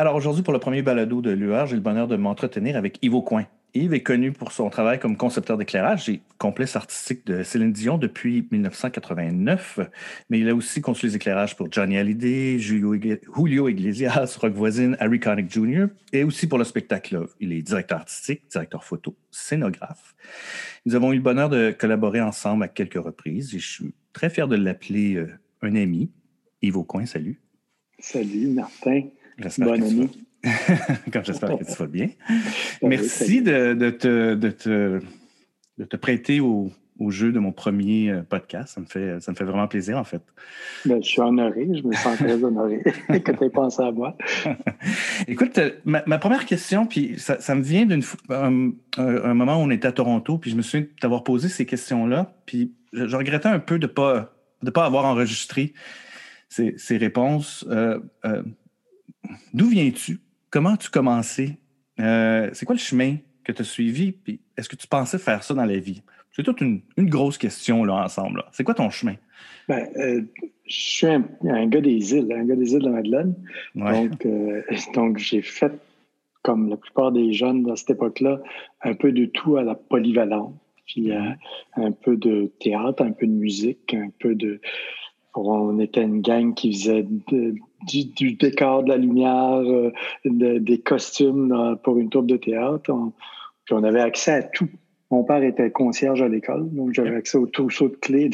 Alors aujourd'hui, pour le premier balado de l'UR, j'ai le bonheur de m'entretenir avec Yves Coin. Yves est connu pour son travail comme concepteur d'éclairage et complice artistique de Céline Dion depuis 1989, mais il a aussi conçu les éclairages pour Johnny Hallyday, Julio, Iglesias, Rock Voisine, Harry Connick Jr. et aussi pour le spectacle. Il est directeur artistique, directeur photo, scénographe. Nous avons eu le bonheur de collaborer ensemble à quelques reprises et je suis très fier de l'appeler euh, un ami. Yves Coin, salut. Salut, Martin. Ami. Comme j'espère que tu vas bien. Merci de, te, de, te, de, te, prêter au, au, jeu de mon premier euh, podcast. Ça me fait, ça me fait vraiment plaisir, en fait. Ben, je suis honoré. Je me sens très honoré que tu aies pensé à moi. Écoute, euh, ma, ma, première question, puis ça, ça me vient d'un un, un, moment où on était à Toronto, puis je me souviens d'avoir posé ces questions-là, puis je, je, regrettais un peu de ne pas, de pas avoir enregistré ces, ces réponses. Euh, euh, D'où viens-tu? comment tu commençais? Euh, c'est quoi le chemin que tu as suivi? Puis est-ce que tu pensais faire ça dans la vie? C'est toute une, grosse question là, ensemble. C'est quoi ton chemin? Ben, euh, je suis un, gars des îles, un gars des îles de Madeleine. Donc, euh, donc j'ai fait, comme la plupart des jeunes dans cette époque-là, un peu de tout à la polyvalente. Puis mm-hmm. un peu de théâtre, un peu de musique, un peu de. On était une gang qui faisait de, du, décor, de la lumière, euh, des costumes pour une troupe de théâtre. On, puis on avait accès à tout. Mon père était concierge à l'école, donc j'avais accès au trousseau de clés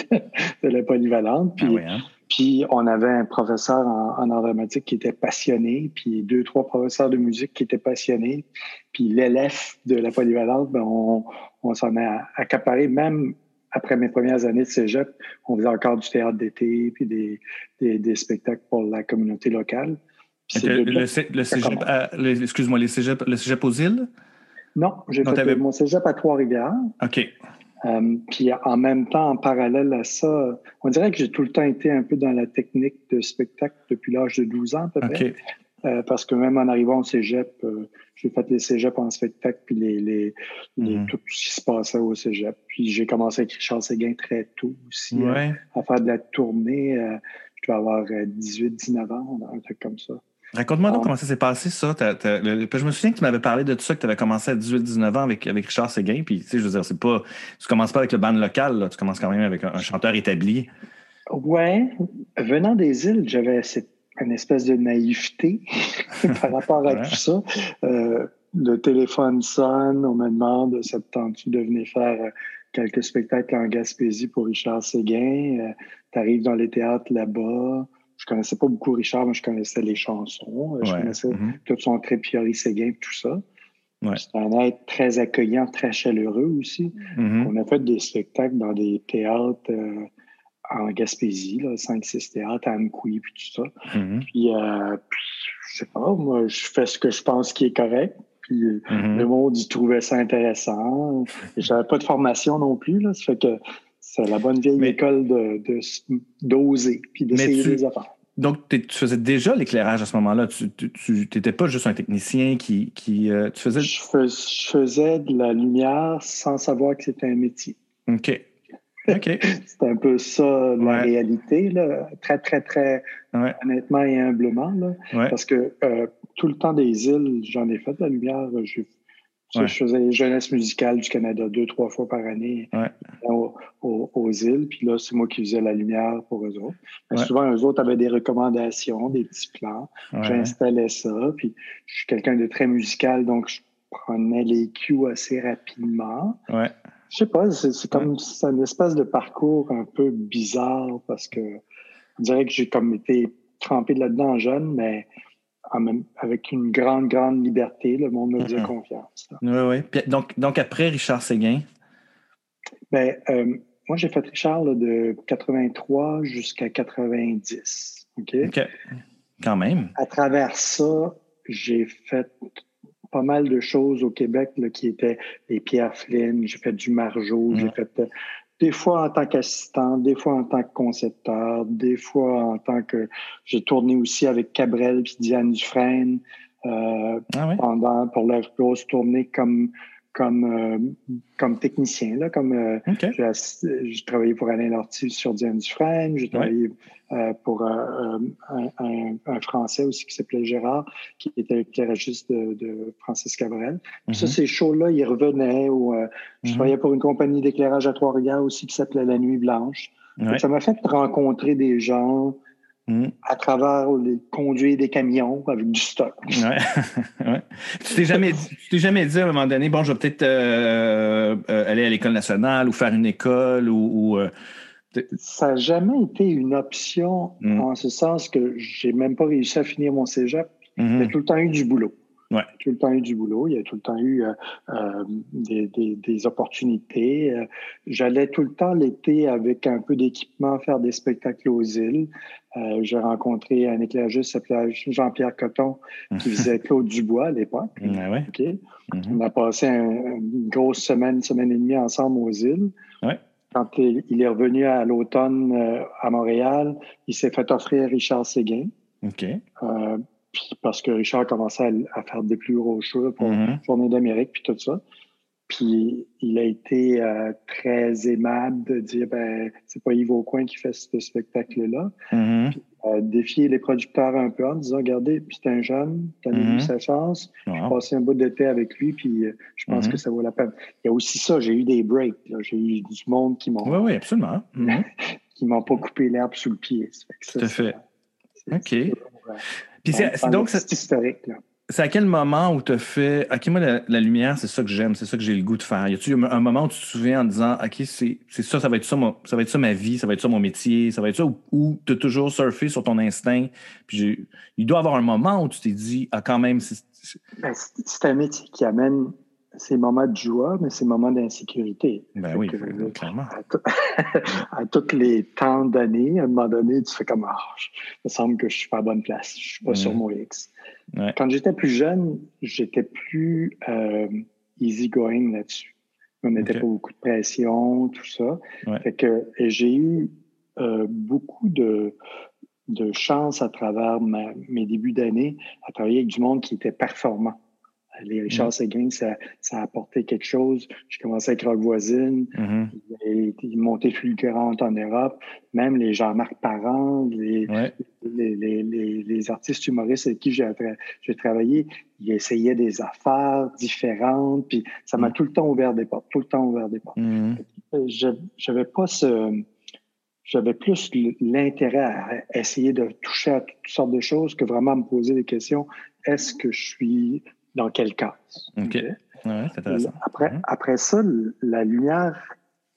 de, la polyvalente. Puis, ah hein? puis, on avait un professeur en, en art dramatique qui était passionné, puis deux, trois professeurs de musique qui étaient passionnés. Puis l'élève de la polyvalente, ben on, on s'en a accaparé même après mes premières années de cégep, on faisait encore du théâtre d'été, puis des, des, spectacles pour la communauté locale. Le, le, cégep, excuse-moi, le cégep aux îles? Non, j'ai fait mon cégep à Trois-Rivières. OK. Euh, puis en même temps, en parallèle à ça, on dirait que j'ai tout le temps été un peu dans la technique de spectacle depuis l'âge de 12 ans, peut-être. Euh, parce que même en arrivant au cégep, euh, j'ai fait les cégeps en spectacle, puis les, les, mhm. tout ce qui se passait au cégep. Puis j'ai commencé avec Richard Séguin très tôt aussi, euh, à faire de la tournée. je dois avoir 18-19 ans, un truc comme ça. Raconte-moi donc comment ça s'est passé, ça. je me souviens que tu m'avais parlé de tout ça, que tu avais commencé à 18-19 ans avec, avec Richard Séguin. Puis, tu sais, je veux dire, c'est pas. Tu commences pas avec le band local, tu commences quand même avec un, chanteur établi. Ouais. Venant des îles, j'avais cette une espèce de naïveté par rapport à tout ça. Euh, le téléphone sonne, on me demande, ça tu de venir faire euh, quelques spectacles en Gaspésie pour Richard Séguin? Euh, tu arrives dans les théâtres là-bas. Je connaissais pas beaucoup Richard, mais je connaissais les chansons. Je connaissais mm-hmm. tout son trépiori Séguin, tout ça. Ouais. C'est un être très accueillant, très chaleureux aussi. Mm-hmm. On a fait des spectacles dans des théâtres en Gaspésie, 5-6 théâtres à Amkoui, puis tout ça. Mm-hmm. Puis, euh, puis, je sais pas, moi, je fais ce que je pense qui est correct. Puis mm-hmm. le monde, il trouvait ça intéressant. J'avais pas de formation non plus, là. Ça fait que c'est la bonne vieille école de, d'oser, puis d'essayer des affaires. Donc, tu faisais déjà l'éclairage à ce moment-là? Tu n'étais pas juste un technicien qui. qui euh, tu faisais... Je, je, faisais de la lumière sans savoir que c'était un métier. OK. c'est un peu ça la réalité, là. très, très, très honnêtement et humblement. Là. Parce que euh, tout le temps des îles, j'en ai fait de la lumière. Je, je faisais les jeunesses musicales du Canada deux, trois fois par année aux, îles. Puis là, c'est moi qui faisais la lumière pour eux autres. Mais souvent, eux autres avaient des recommandations, des petits plans. J'installais ça. Puis je suis quelqu'un de très musical, donc je prenais les cues assez rapidement. Je sais pas, c'est comme c'est un espèce de parcours un peu bizarre parce que on dirait que j'ai comme été trempé là-dedans jeune, mais même, avec une grande, grande liberté. Le monde me faisait confiance. Oui, oui. donc, donc après Richard Séguin? Ben, euh, moi, j'ai fait Richard de 83 jusqu'à 90. OK? Quand même. À travers ça, j'ai fait pas mal de choses au Québec là, qui étaient les Pierre Flynn, j'ai fait du Margeau, j'ai fait euh, des fois en tant qu'assistant, des fois en tant que concepteur, des fois en tant que j'ai tourné aussi avec Cabrel puis Diane Dufresne euh, ah pendant pour leur grosse tournée comme comme, euh, comme technicien. Là, comme, euh, j'ai, travaillé pour Alain Lortie sur Diane Dufresne, j'ai travaillé euh, pour un, un, Français aussi qui s'appelait Gérard, qui était éclairagiste de, de Francis Cabrel. Ça, mhm. ces shows-là, ils revenaient. Ou, Je mhm. travaillais pour une compagnie d'éclairage à Trois-Rivières aussi qui s'appelait La Nuit Blanche. Ça m'a fait rencontrer des gens Mm. à travers les conduire des camions avec du stock. Ouais. Tu t'es jamais, t'es jamais dit à un moment donné, bon, je vais peut-être euh, euh, aller à l'école nationale ou faire une école ou. Euh, ça n'a jamais été une option mm. en ce sens que j'ai même pas réussi à finir mon cégep. Mm-hmm. J'ai tout le temps eu du boulot. Ouais. Tout le temps eu du boulot, il y a tout le temps eu euh, euh des, des, des, opportunités. Euh, j'allais tout le temps l'été avec un peu d'équipement faire des spectacles aux îles. Euh, j'ai rencontré un éclairagiste qui s'appelait Jean-Pierre Coton qui faisait Claude Dubois à l'époque. Ouais. Okay. Mm-hmm. On a passé une grosse semaine, semaine et demie ensemble aux îles. Quand il est revenu à l'automne à Montréal, il s'est fait offrir Richard Séguin. Okay parce que Richard commençait à, faire des plus gros shows pour mm Journée d'Amérique, puis tout ça. Puis il a été euh, très aimable de dire ben c'est pas Yves Aucoin qui fait ce spectacle-là. Mm euh, défier les producteurs un peu en disant regardez, puis c'est un jeune, tu as eu sa chance. J'ai passé un bout d'été avec lui, puis euh, je pense mm-hmm. que ça vaut la peine. Il y a aussi ça, j'ai eu des breaks. J'ai eu du monde qui m'ont. Oui, oui, absolument. qui m'ont pas coupé l'herbe sous le pied. Tout à fait. OK c'est, donc, c'est historique. C'est à quel moment où tu as fait OK, moi, la, lumière, c'est ça que j'aime, c'est ça que j'ai le goût de faire? Y a-tu un moment où tu te souviens en disant OK, c'est, ça, ça va être ça, ça va être ça ma vie, ça va être ça mon métier, ça va être ça, ou, tu as toujours surfé sur ton instinct. Puis il doit y avoir un moment où tu t'es dit Ah, quand même, c'est. Ben, c'est un métier qui amène ces moments de joie, mais ces moments d'insécurité. Ben oui, clairement. À, tous les temps d'années, à un moment donné, tu fais comme ah, il me semble que je suis pas à bonne place, je suis pas sur mon X. Quand j'étais plus jeune, j'étais plus euh, easy going là-dessus. On n'était pas beaucoup de pression, tout ça. Fait que j'ai eu euh, beaucoup de, de chance à travers mes débuts d'année à travailler avec du monde qui était performant. Les Richard mm. Seguin, ça, ça, a apporté quelque chose. J'ai commencé avec Rock Voisine. Mm-hmm. Il, il montait fulgurante en Europe. Même les Jean-Marc Parent, les, les, les, les, artistes humoristes avec qui j'ai travaillé, ils essayaient des affaires différentes. Puis ça m'a mm. tout le temps ouvert des portes, tout le temps ouvert des portes. Mm-hmm. Je J'avais pas ce j'avais plus l'intérêt à essayer de toucher à toutes sortes de choses que vraiment me poser des questions. Est-ce que je suis dans quel cas. OK. intéressant. Après, après ça, la lumière,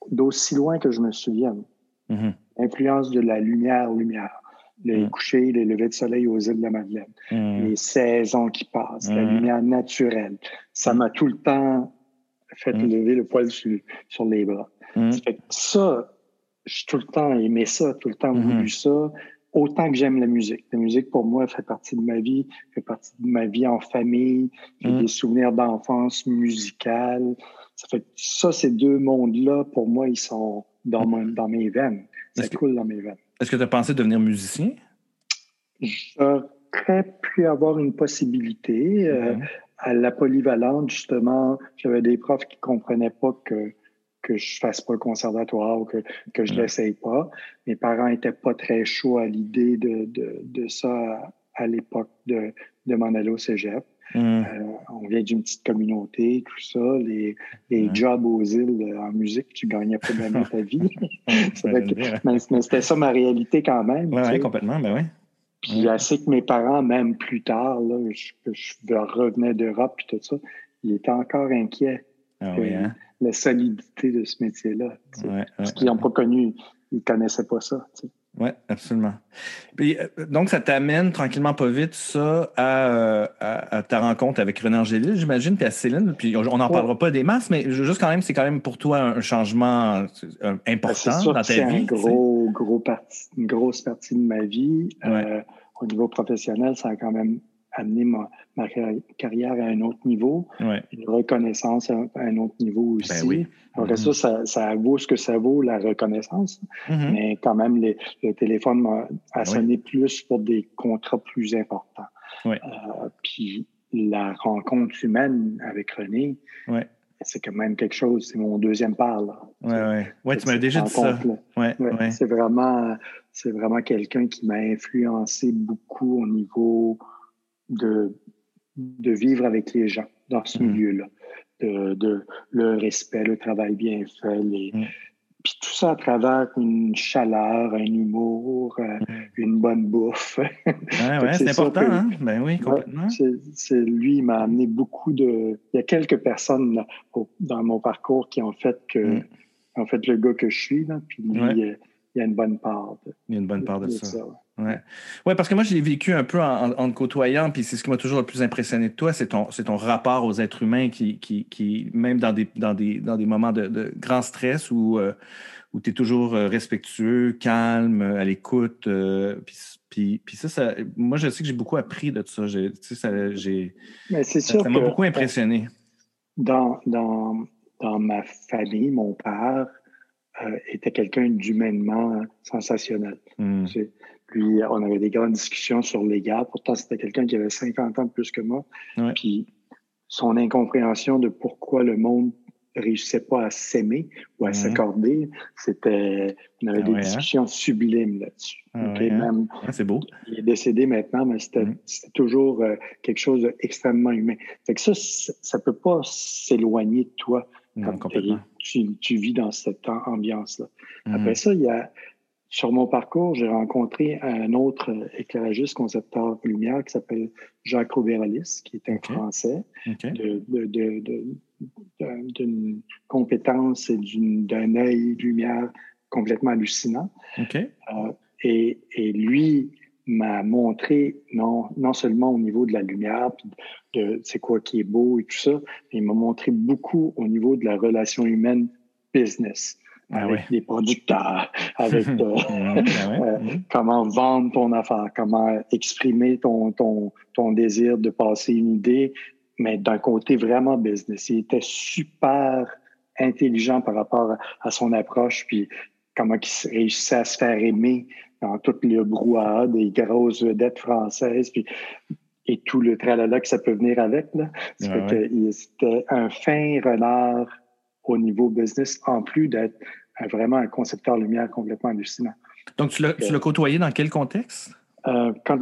d'aussi loin que je me souvienne, mm-hmm. l'influence de la lumière, lumière, les mm. couchers, les levées de soleil aux îles de la Madeleine, mm. les saisons qui passent, la mm. lumière naturelle, ça m'a tout le temps fait lever le poil sur, sur les bras. Ça fait que ça, j'ai tout le temps aimé ça, tout le temps voulu ça autant que j'aime la musique. La musique, pour moi, fait partie de ma vie, fait partie de ma vie en famille. J'ai mm. des souvenirs d'enfance musicale. Ça fait ça, ces deux mondes-là, pour moi, ils sont dans, mm. dans mes veines. C'est cool dans mes veines. Est-ce que tu as pensé devenir musicien? J'aurais pu avoir une possibilité. Euh, mm-hmm. à la polyvalente, justement, j'avais des profs qui comprenaient pas que que je fasse pas le conservatoire ou que, que je l'essaye pas. Mes parents étaient pas très chauds à l'idée de, de, de, ça à, l'époque de, de m'en aller au cégep. Mm. Euh, on vient d'une petite communauté, tout ça. Les, les mm. jobs aux îles en musique, tu gagnais pas bien ta vie. mais, c'était ça ma réalité quand même. Oui, complètement, ben oui. Puis assez que mes parents, même plus tard, là, je, je revenais d'Europe et tout ça, ils étaient encore inquiets. Ah oui, hein? la solidité de ce métier-là. parce qu'ils n'ont pas connu, ils ne connaissaient pas ça. Oui, absolument. Puis, euh, donc, ça t'amène tranquillement pas vite, ça, à, à, ta rencontre avec René Angélil, j'imagine, puis à Céline. Puis on n'en parlera pas des masses, mais juste quand même, c'est quand même pour toi un changement ben, important dans ta vie. C'est gros, gros une grosse partie de ma vie. au niveau professionnel, ça a quand même amener ma, carrière à un autre niveau, une reconnaissance à, un autre niveau ben aussi. mm-hmm. ça, ça, vaut ce que ça vaut, la reconnaissance. Mm-hmm. Mais quand même, le téléphone m'a a ben sonné plus pour des contrats plus importants. Euh, puis la rencontre humaine avec René, c'est quand même quelque chose. C'est mon deuxième. Oui, oui. Ouais, tu m'as déjà dit ça. Ouais, c'est vraiment, c'est vraiment quelqu'un qui m'a influencé beaucoup au niveau de, de vivre avec les gens dans ce mhm. milieu-là, de, de, le respect, le travail bien fait, les, mhm. puis tout ça à travers une chaleur, un humour, euh, mhm. une bonne bouffe. Oui, ouais, c'est important, hein? Ben oui, complètement. c'est, lui, il m'a amené beaucoup de. Il y a quelques personnes dans mon parcours qui ont fait que, en fait, le gars que je suis, là, puis lui, il y a une bonne part. De, il y a une bonne part de, ça. Ouais. ouais, parce que moi, je l'ai vécu un peu en, en, côtoyant, puis c'est ce qui m'a toujours le plus impressionné de toi, c'est ton, ton rapport aux êtres humains qui, qui, qui même dans des, dans des, dans des moments de, de grand stress où, euh, où tu es toujours euh, respectueux, calme, à l'écoute. Euh, puis, puis, ça, ça, moi, je sais que j'ai beaucoup appris de ça. Sais, ça, j'ai, ça m'a beaucoup impressionné. Dans, dans, dans ma famille, mon père était quelqu'un d'humainement sensationnel. Hmm. Puis on avait des grandes discussions sur les gars. Pourtant, c'était quelqu'un qui avait 50 ans de plus que moi. Puis son incompréhension de pourquoi le monde réussissait pas à s'aimer ou à s'accorder, c'était. On avait des hein? discussions sublimes là-dessus. Ah hein? c'est beau. Il est décédé maintenant, mais c'était toujours euh, quelque chose d'extrêmement humain. Fait que ça, ça ne peut pas s'éloigner de toi quand tu, tu, vis dans cette ambiance-là. Après ça, il y a sur mon parcours, j'ai rencontré un autre éclairagiste concepteur lumière qui s'appelle Jacques Rovéralis, qui est un Français d'une compétence et d'un œil lumière complètement hallucinant. Euh, et, et, lui m'a montré, non, non seulement au niveau de la lumière, de c'est quoi qui est beau et tout ça, mais il m'a montré beaucoup au niveau de la relation humaine business. Ah avec les producteurs, avec euh, ben euh, comment vendre ton affaire, comment exprimer ton, ton, ton désir de passer une idée, mais d'un côté vraiment business. Il était super intelligent par rapport à, son approche, puis comment il réussissait à se faire aimer dans tout le brouhaha des grosses vedettes françaises, puis et tout le tralala que ça peut venir avec. Là. C'était un fin renard au niveau business, en plus d'être vraiment un concepteur lumière complètement hallucinant. Donc, tu l'as côtoyé dans quel contexte? Euh, quand,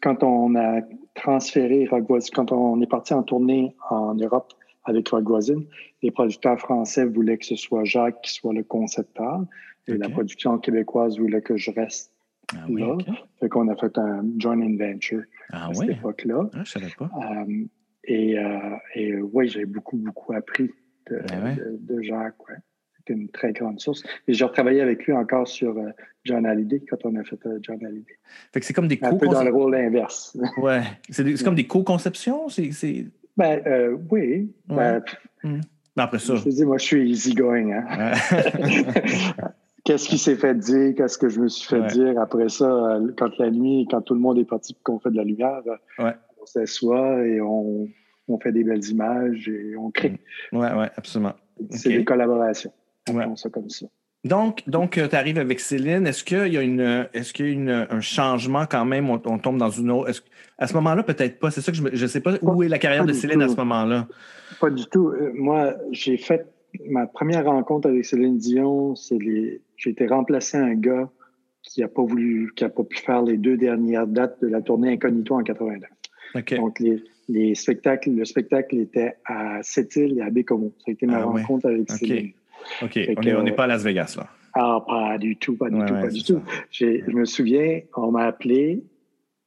quand on a transféré Rock quand on est parti en tournée en Europe avec Rock les producteurs français voulaient que ce soit Jacques qui soit le concepteur et la production québécoise voulait que je reste ah, là. Oui, Fait qu'on a fait un joint venture ah à cette époque-là. Ah, je savais pas. Euh, et, euh, et oui, j'ai beaucoup, beaucoup appris de, ah de Jacques. Ouais une très grande source. Et j'ai retravaillé avec lui encore sur euh, John Hallyday quand on a fait euh, John Hallyday. Fait que c'est comme des Un peu dans le rôle inverse. Ouais. C'est comme des co-conceptions? C'est... Ben, euh, oui. Ben, hmm. ben, après ça. Je te dis, moi, je suis easygoing. Hein? Qu'est-ce qui s'est fait dire? Qu'est-ce que je me suis fait dire? Après ça, quand la nuit, quand tout le monde est parti et qu'on fait de la lumière, on s'assoit et on, on, fait des belles images et on crée. Oui, oui, absolument. C'est des collaborations comme ça. Donc, donc euh, tu arrives avec Céline. Est-ce qu'il y a, une, est-ce qu'il y a une, un changement quand même? On, tombe dans une autre. à ce moment-là, peut-être pas. C'est ça que je ne sais pas où est la carrière de Céline à ce moment-là. Pas du tout. Euh, moi, j'ai fait ma première rencontre avec Céline Dion. C'est les, j'ai été remplacé un gars qui n'a pas voulu, qui a pas pu faire les deux dernières dates de la tournée Incognito en 89. Donc, les, les, spectacles, le spectacle était à Sept-Îles et à Bécomo. Ça a été ma ah rencontre avec Céline. OK, on n'est pas à Las Vegas, là. Ah, pas du tout, pas du tout, pas du tout. Je me souviens, on m'a appelé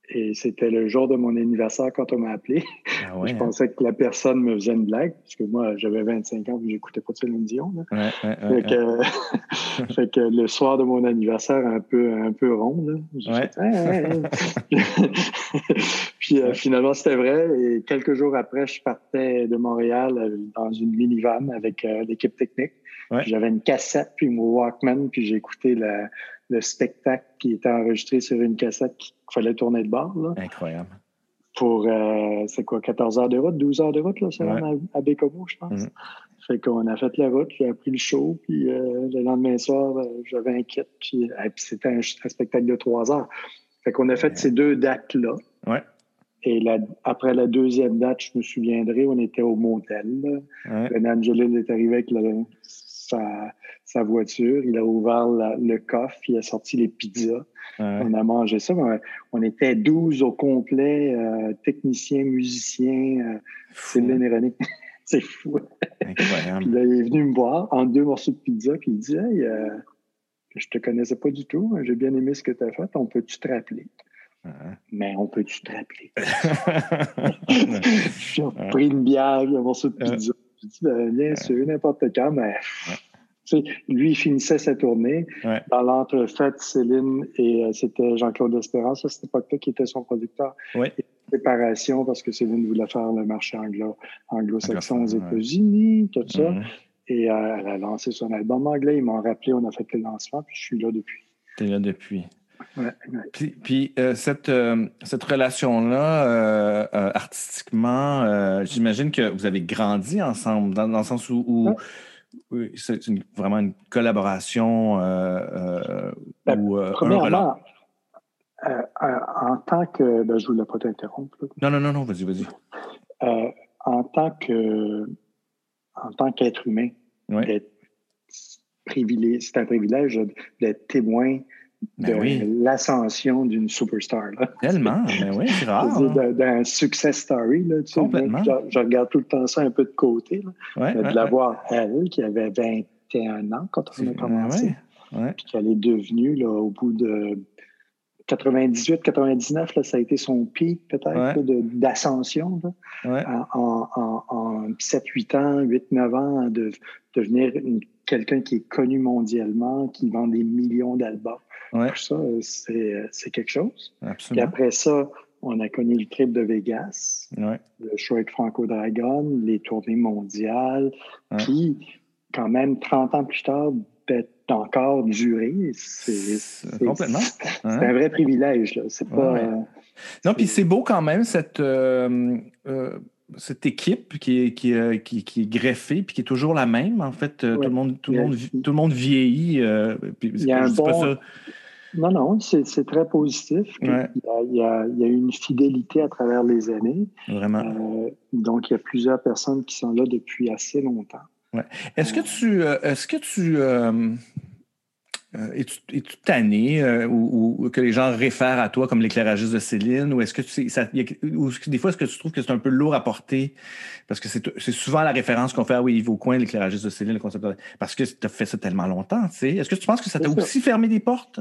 Et c'était le jour de mon anniversaire quand on m'a appelé. Ah je hein? pensais que la personne me faisait une blague, parce que moi, j'avais 25 ans et j'écoutais pas de Céline Dion. Ouais, fait, que, fait, que, le soir de mon anniversaire, un peu, un peu rond, là, puis euh, finalement, c'était vrai. Et quelques jours après, je partais de Montréal euh, dans une minivan avec euh, l'équipe technique. J'avais une cassette, puis mon Walkman, puis j'ai écouté le spectacle qui était enregistré sur une cassette qu'il fallait tourner de bord. Là. Incroyable. Pour, euh, c'est quoi, 14 heures de route, 12 heures de route, là, c'est à, à Bécomo, je pense. Mm-hmm. Fait qu'on a fait la route, j'ai appris le show, puis euh, le lendemain soir, euh, j'avais un kit, puis, c'était un, spectacle de trois heures. Fait qu'on a fait ces deux dates-là. Ouais. Et la, après la deuxième date, je me souviendrai, on était au motel. Ouais. Ben Angelil est arrivé avec le, sa, sa voiture, il a ouvert le coffre, il a sorti les pizzas. On a mangé ça. On, était 12 au complet, euh, techniciens, musiciens, euh, Céline et René. C'est fou. Incroyable. il est venu me voir en deux morceaux de pizza, puis il dit Hey, euh, je te connaissais pas du tout, j'ai bien aimé ce que tu as fait, on peut-tu te rappeler? Mais on peut-tu te rappeler? J'ai pris une bière, un morceau de pizza. J'ai dit, ben, bien sûr, n'importe quand, mais lui, il finissait sa tournée. Dans l'entrefaite, Céline et euh, c'était Jean-Claude Espérance, à cette époque-là, qui était son producteur. séparation, parce que Céline voulait faire le marché anglo, anglo-saxon aux États-Unis, tout ça. Mm-hmm. Et euh, elle a lancé son album anglais. Ils m'ont rappelé, on a fait le lancement, puis je suis là depuis. Tu es là depuis. Puis, euh, cette, cette relation-là, artistiquement, j'imagine que vous avez grandi ensemble, dans, le sens où c'est vraiment une collaboration euh, euh, ben, euh, premièrement, en tant que. Ben, je ne voulais pas t'interrompre. Non, non, non, non, vas-y, vas-y. en tant que en tant qu'être humain, c'est un privilège d'être témoin ben l'ascension d'une superstar. Tellement, mais ben oui, c'est rare. D'un success story. Là, tu Complètement. je, regarde tout le temps ça un peu de côté. Là. de la voir, elle, qui avait 21 ans quand on a commencé, puis qu'elle est devenue, là, au bout de 98-99, ça a été son pic peut-être d'ascension. En, en, en 7-8 ans, 8-9 ans, de devenir quelqu'un qui est connu mondialement, qui vend des millions d'albums. Tout ça, c'est quelque chose. Absolument. Puis après ça, on a connu le trip de Vegas, le show avec Franco Dragon, les tournées mondiales. Puis, quand même, 30 ans plus tard, d'être encore duré, c'est complètement. C'est un vrai privilège. C'est pas. Euh, non, puis c'est beau quand même cette. Euh, euh, cette équipe qui est, qui, qui, qui, est greffée puis qui est toujours la même, en fait. Tout, le monde, tout, le monde, tout le monde vieillit. il y a un bon, non, non, c'est très positif. Il, y a, une fidélité à travers les années. Vraiment. Donc, il y a plusieurs personnes qui sont là depuis assez longtemps. Ouais. Est-ce que tu. Euh, est-ce que tu. Euh, es-tu, es-tu tanné ou, que les gens réfèrent à toi comme l'éclairagiste de Céline ou est-ce que tu ça, ou des fois est-ce que tu trouves que c'est un peu lourd à porter? Parce que c'est, souvent la référence qu'on fait ah oui Yves Coin l'éclairagiste de Céline le concept parce que tu as fait ça tellement longtemps tu sais est-ce que tu penses que ça t'a aussi fermé des portes?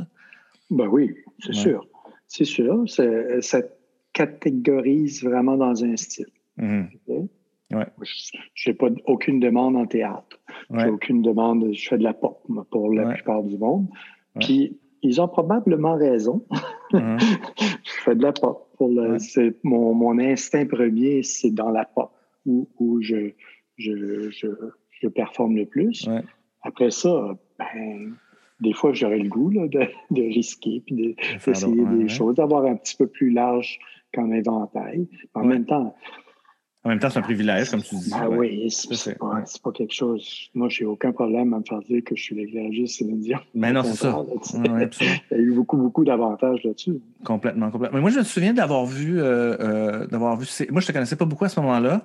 Ben oui, c'est sûr. C'est sûr. Ça catégorise vraiment dans un style. Je n'ai pas aucune demande en théâtre. Je n'ai aucune demande. Je fais de la pop pour la plupart du monde. Puis, ils ont probablement raison. Mm-hmm. je fais de la pop. Pour mon, mon, instinct premier, c'est dans la pop où, où je, je, je, je, performe le plus. Après ça, ben, des fois, j'aurais le goût de, de, risquer puis d'essayer des choses, d'avoir un petit peu plus large qu'en éventail. En même temps. En même temps, c'est un privilège, comme tu dis. Ah oui, c'est pas, pas, quelque chose. Moi, j'ai aucun problème à me faire dire que je suis l'éclairagiste Céline Dion. Mais non, c'est ça. Il y a eu beaucoup, beaucoup d'avantages là-dessus. Complètement, complètement. Mais moi, je me souviens d'avoir vu, euh, euh, d'avoir vu. Moi, je te connaissais pas beaucoup à ce moment-là.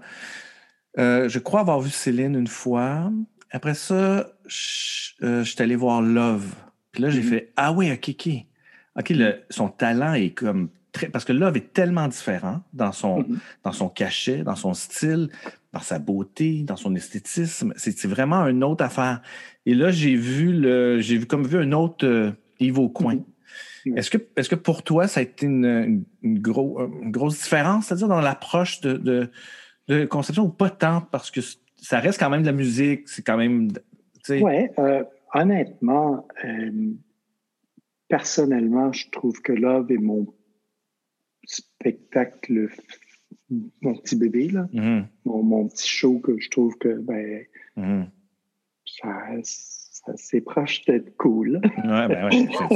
Euh, je crois avoir vu Céline une fois. Après ça, je, euh, suis allé voir Love. Puis là, j'ai mm-hmm. fait Ah oui, OK, OK. OK, son talent est comme très. Parce que Love est tellement différent dans son, mm-hmm. dans son cachet, dans son style, dans sa beauté, dans son esthétisme. C'est vraiment une autre affaire. Et là, j'ai vu le. J'ai vu comme vu un autre euh, Yves au coin. Mm-hmm. Est-ce que, est que pour toi, ça a été une, une, grosse différence, c'est-à-dire dans l'approche de, de, conception ou pas tant, parce que ça reste quand même de la musique, c'est quand même. Oui, euh, honnêtement, euh, personnellement, je trouve que Love est mon spectacle, mon petit bébé, là, mm-hmm. mon, petit show que je trouve que ben, mm-hmm. ça, c'est proche d'être cool. Oui, ben oui.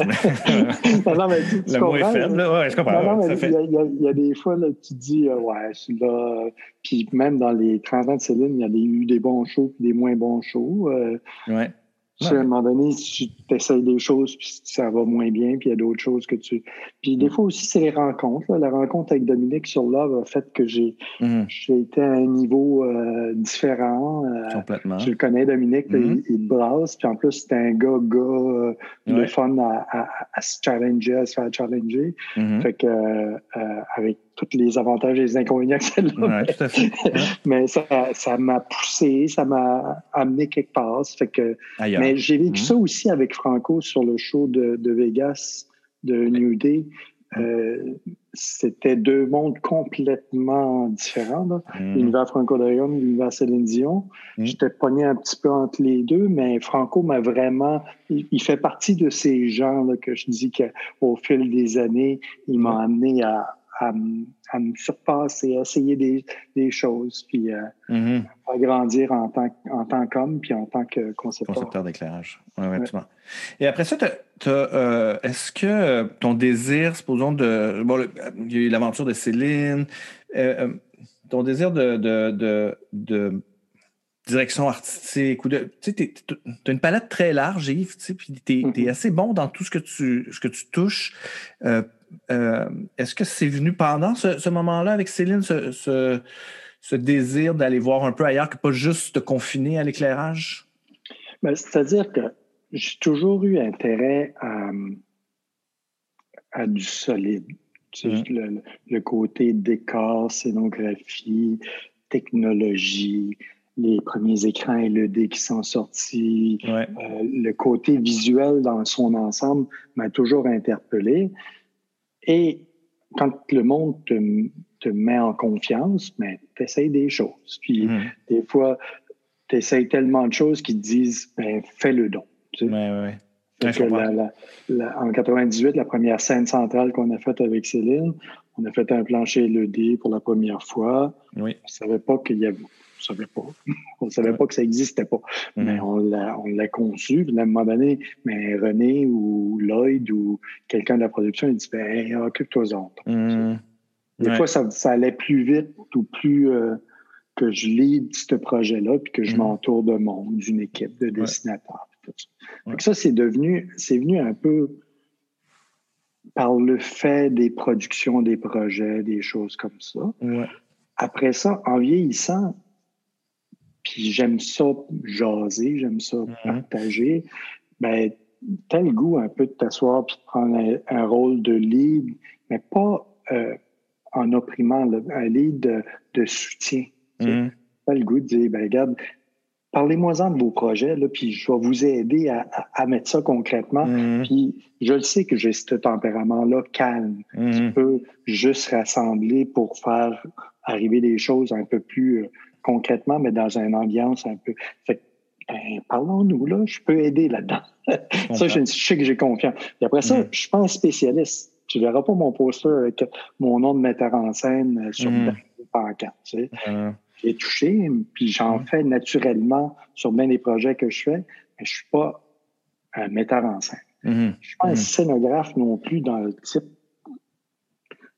non, mais tu, tu Le mot est faible, là. Ouais, je comprends. Non, mais il y, a des fois, là, tu dis, euh, ouais, là. Puis même dans les 30 ans de Céline, il y a eu des bons shows et des moins bons shows. Euh, ouais à un moment donné, si tu essayes des choses, puis ça va moins bien, puis il y a d'autres choses que tu. Puis des mm. fois aussi, c'est les rencontres. La rencontre avec Dominique sur Love a fait que j'ai mm. été à un niveau euh, différent. Euh, Complètement. Je le connais, Dominique, mm-hmm. il, brasse. Puis en plus, c'est un gars, gars, euh, le fun à, se challenger, à se faire challenger. Mm-hmm. Fait que, avec tous les avantages et les inconvénients que ça a. tout à fait. mais ça m'a poussé, ça m'a amené quelque part. Fait que, mais j'ai vécu mhm. ça aussi avec Franco sur le show de, de Vegas de New Day. Euh, c'était deux mondes complètement différents. Mhm. L'univers Franco Dragon, l'univers Céline Dion. Mhm. J'étais pogné un petit peu entre les deux, mais Franco m'a vraiment... Il, fait partie de ces gens là, que je dis qu'au fil des années, il m'a amené à, à, me surpasser, à essayer des, des choses, puis euh, mm-hmm. à grandir en tant, en tant qu'homme, puis en tant que concepteur. Concepteur d'éclairage. Oui, ouais, ouais. Et après ça, euh, est-ce que ton désir, supposons, de. Bon, il y a eu l'aventure de Céline, euh, ton désir de, de, de, direction artistique ou de tu sais as une palette très large Yves tu sais puis tu es, mm-hmm. assez bon dans tout ce que tu ce que tu touches euh, est-ce que c'est venu pendant ce, moment-là avec Céline, ce, désir d'aller voir un peu ailleurs que pas juste de confiner à l'éclairage? Ben, c'est-à-dire que j'ai toujours eu intérêt à, du solide. Mmh. le, côté décor, scénographie, technologie, les premiers écrans LED qui sont sortis, euh, le côté visuel dans son ensemble m'a toujours interpellé. Et quand le monde te, met en confiance, mais ben, tu essayes des choses. Puis hmm. des fois, tu essayes tellement de choses qu'ils te disent ben, fais le don. Tu sais. en 98, la première scène centrale qu'on a faite avec Céline, on a fait un plancher LED pour la première fois. Oui. On ne savait pas qu'il y avait on savait pas. On savait pas que ça n'existait pas. Mm-hmm. Mais on l'a, on l'a conçu. à un moment donné, mais René ou Lloyd ou quelqu'un de la production, il dit ben, occupe-toi-en. Mm-hmm. Des fois, ça, allait plus vite ou plus euh, que je lead ce projet-là, puis que je mm-hmm. m'entoure de monde, d'une équipe de dessinateurs. Donc ça, c'est devenu, c'est venu un peu par le fait des productions, des projets, des choses comme ça. Après ça, en vieillissant, puis j'aime ça jaser, j'aime ça mhm. partager, ben, t'as le goût un peu de t'asseoir puis de prendre un, rôle de lead, mais pas euh, en opprimant, un lead de, soutien. Mm T'as le goût de dire, ben regarde, parlez-moi-en de vos projets, là, puis je vais vous aider à, mettre ça concrètement. Mhm. Puis je le sais que j'ai ce tempérament-là calme. Tu peux juste rassembler pour faire arriver des choses un peu plus... Euh, concrètement, mais dans une ambiance un peu. Fait ben, parlons-nous, là, je peux aider là-dedans. ça, je, sais que j'ai confiance. Et après ça, mm. je suis pas un spécialiste. Tu verras pas mon poster avec mon nom de metteur en scène euh, sur mm. le pancarte. Tu sais. J'ai touché, puis j'en mm. fais naturellement sur bien des projets que je fais, mais je suis pas un metteur en scène. Mm-hmm. Je suis pas un mm-hmm. scénographe non plus dans le type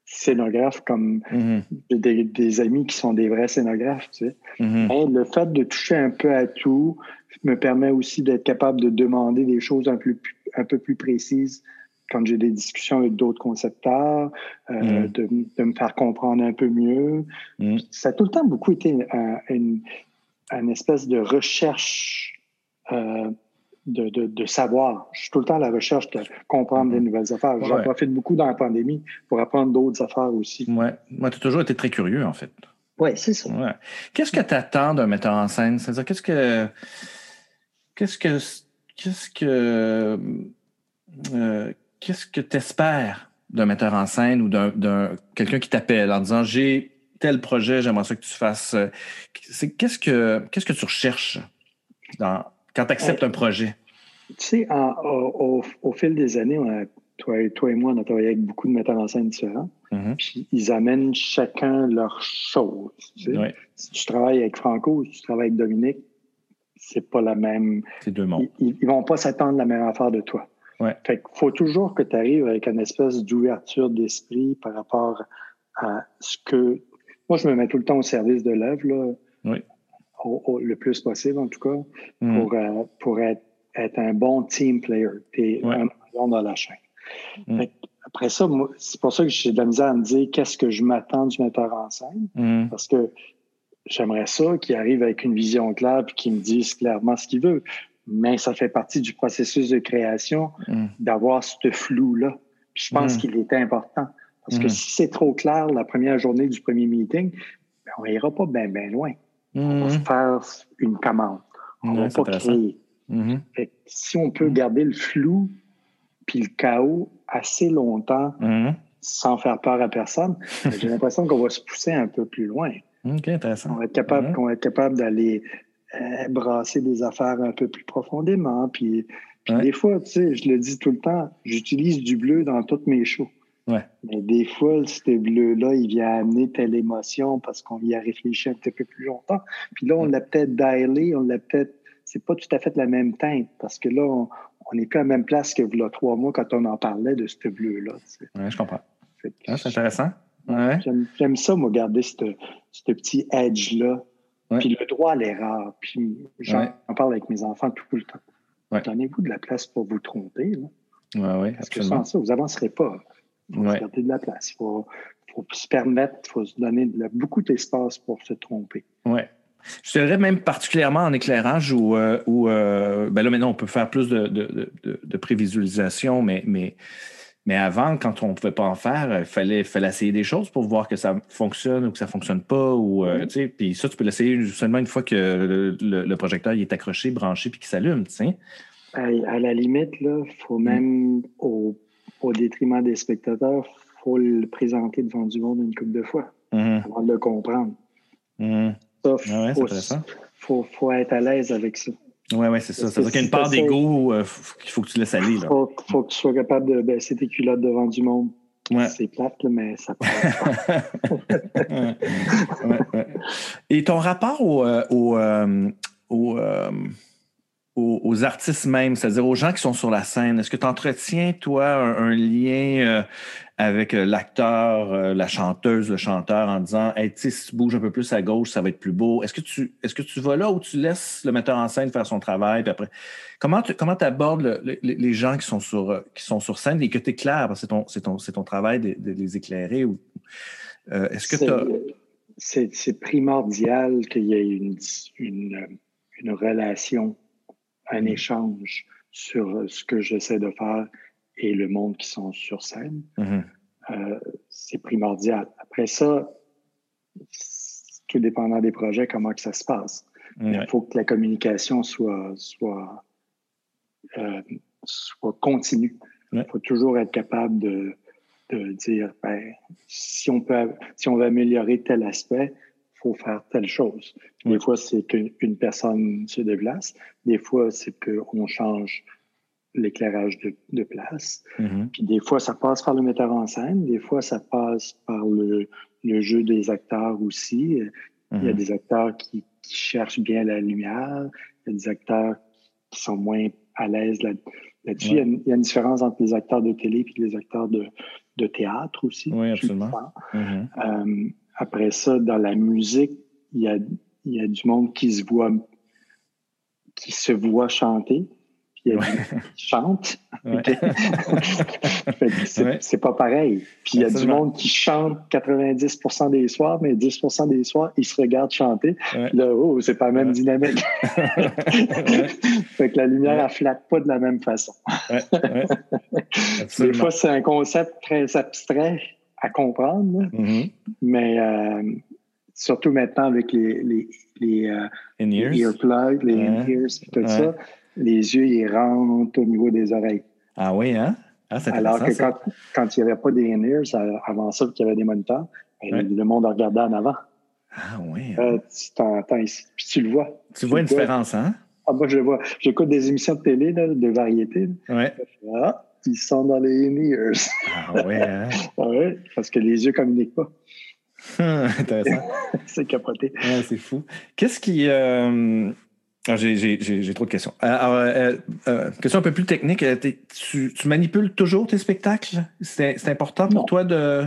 scénographes comme mm-hmm. des, amis qui sont des vrais scénographes. Tu sais. Mm-hmm. le fait de toucher un peu à tout me permet aussi d'être capable de demander des choses un peu, un peu plus précises quand j'ai des discussions avec d'autres concepteurs, euh, mm-hmm. de, de, me faire comprendre un peu mieux. Ça a tout le temps beaucoup été une, une, espèce de recherche euh, de, de, savoir. Je suis tout le temps à la recherche de comprendre des mhm. nouvelles affaires. J'en profite beaucoup dans la pandémie pour apprendre d'autres affaires aussi. Ouais. Moi, tu as toujours été très curieux, en fait. Oui, c'est ça. Qu'est-ce que tu attends d'un metteur en scène? C'est-à-dire, qu'est-ce que. Qu'est-ce que. Qu'est-ce que. Euh, qu'est-ce que tu espères d'un metteur en scène ou d'un quelqu'un qui t'appelle en disant j'ai tel projet, j'aimerais ça que tu fasses. Euh, qu'est-ce que qu'est-ce que tu recherches dans, quand tu acceptes un projet? Tu sais, au, fil des années, toi, et, toi et moi, on a travaillé avec beaucoup de metteurs en scène différents. Mm-hmm. Puis ils amènent chacun leur chose. Si tu travailles avec Franco ou si tu travailles avec Dominique, c'est pas la même. C'est deux mondes. Ils, ils, vont pas s'attendre la même affaire de toi. Ouais. Fait qu'il faut toujours que tu arrives avec une espèce d'ouverture d'esprit par rapport à ce que. Moi, je me mets tout le temps au service de l'œuvre, le plus possible, en tout cas, mm. pour, euh, pour être, être, un bon team player. Tu es un bon dans la chaîne. Mm. Après ça, c'est pour ça que j'ai de la misère à me dire qu'est-ce que je m'attends du metteur en scène. Mm. Parce que j'aimerais ça qu'il arrive avec une vision claire et qu'il me dise clairement ce qu'il veut mais ça fait partie du processus de création d'avoir ce flou-là. Je pense qu'il est important. Parce que si c'est trop clair la première journée du premier meeting, ben, on n'ira pas bien ben loin. On va se faire une commande. On ne va pas créer. Mm-hmm. si on peut garder le flou puis le chaos assez longtemps mm-hmm. sans faire peur à personne, j'ai l'impression qu'on va se pousser un peu plus loin. OK, intéressant. On va être capable, on va être capable d'aller euh, brasser des affaires un peu plus profondément. Puis, des fois, tu sais, je le dis tout le temps, j'utilise du bleu dans toutes mes shows. Ouais. Mais des fois, ce bleu-là, il vient amener telle émotion parce qu'on y a réfléchi un petit peu plus longtemps. Puis là, on l'a peut-être dialé, on l'a peut-être. C'est pas tout à fait la même teinte parce que là, on n'est plus à la même place que là, trois mois quand on en parlait de ce bleu-là. Oui, je comprends. Ah, c'est intéressant. Ouais. J'aime ça, moi, garder ce petit edge-là puis le droit à l'erreur. Puis j'en parle avec mes enfants tout le temps. Donnez-vous de la place pour vous tromper. Là. Ouais, Parce que sans ça, vous n'avancerez pas. Il faut se garder de la place. Il faut, se permettre, il faut se donner beaucoup d'espace pour se tromper. Oui. Je dirais même particulièrement en éclairage où, euh, euh, ben là maintenant on peut faire plus de, de, de, de prévisualisation, mais, mais mais avant, quand on ne pouvait pas en faire, il fallait, fallait essayer des choses pour voir que ça fonctionne ou que ça ne fonctionne pas. Ou, euh, Puis ça, tu peux l'essayer seulement une fois que le, projecteur il est accroché, branché, puis qu'il s'allume. À, à la limite, il faut mm. même, au, détriment des spectateurs, il faut le présenter devant du monde une couple de fois mm-hmm. avant de le comprendre. Ça, ah faut, faut être à l'aise avec ça. Oui, ouais, c'est ça. Ça veut dire qu'il y a une part d'ego euh, qu'il faut que tu laisses aller. Il faut, faut, que tu sois capable de baisser tes culottes devant du monde. Ouais. C'est plate, mais ça ouais, Et ton rapport au, euh, au, euh, au aux, artistes même, c'est-à-dire aux gens qui sont sur la scène. Est-ce que tu entretiens, toi, un, lien euh, avec euh, l'acteur, euh, la chanteuse, le chanteur en disant hey, si tu bouges un peu plus à gauche, ça va être plus beau. Est-ce que tu est-ce que tu vas là où tu laisses le metteur en scène faire son travail? Puis après, comment tu comment abordes les gens qui sont sur qui sont sur scène et que tu éclaires, parce que c'est ton, ton, ton travail de, les éclairer ou est-ce que c'est primordial qu'il y ait une, une, une relation un échange sur euh, ce que j'essaie de faire et le monde qui sont sur scène. Mm-hmm. Euh, c'est primordial. Après ça, tout dépendant des projets, comment que ça se passe. Il faut que la communication soit, soit, euh, soit continue. Il faut toujours être capable de, de dire, ben, si on peut, si on veut améliorer tel aspect, faut faire telle chose. Des fois, c'est qu'une personne se déplace. Des fois, c'est qu'on change l'éclairage de, place. Mm-hmm. Puis des fois, ça passe par le metteur en scène. Des fois, ça passe par le, jeu des acteurs aussi. Il y a mm-hmm. des acteurs qui, cherchent bien la lumière. Il y a des acteurs qui sont moins à l'aise là-dessus. il, y a une différence entre les acteurs de télé et les acteurs de, théâtre aussi. Oui, absolument. Euh, après ça, dans la musique, il y a, y a du monde qui se voit qui se voit chanter, puis il y a du monde qui chante. c'est pas pareil. Puis il y a du monde qui chante 90% des soirs, mais 10% des soirs, ils se regardent chanter. Là, oh, c'est pas la même dynamique. fait que la lumière, elle flatte pas de la même façon. Des fois, c'est un concept très abstrait à comprendre. Mm-hmm. Mais euh, surtout maintenant avec les, les, les, euh, earplugs, les in-ears, tout ça, les yeux, ils rentrent au niveau des oreilles. Ah oui, hein? Ah, Alors que quand, il n'y avait pas des in-ears, avant ça, qu'il y avait des moniteurs, ben, le monde regardait en avant. Ah oui. Euh, tu t'entends ici, puis tu le vois. Tu, vois une différence, hein? Ah, moi, je le vois. J'écoute des émissions de télé de variété. Ouais. Ah, ils sont dans les in-ears. Ah oui, hein? ah ouais, parce que les yeux ne communiquent pas. Intéressant. c'est capoté. c'est fou. Qu'est-ce qui. Euh, ah, j'ai trop de questions. Euh, euh, euh, question un peu plus technique. Tu, tu, manipules toujours tes spectacles? C'est important pour toi de.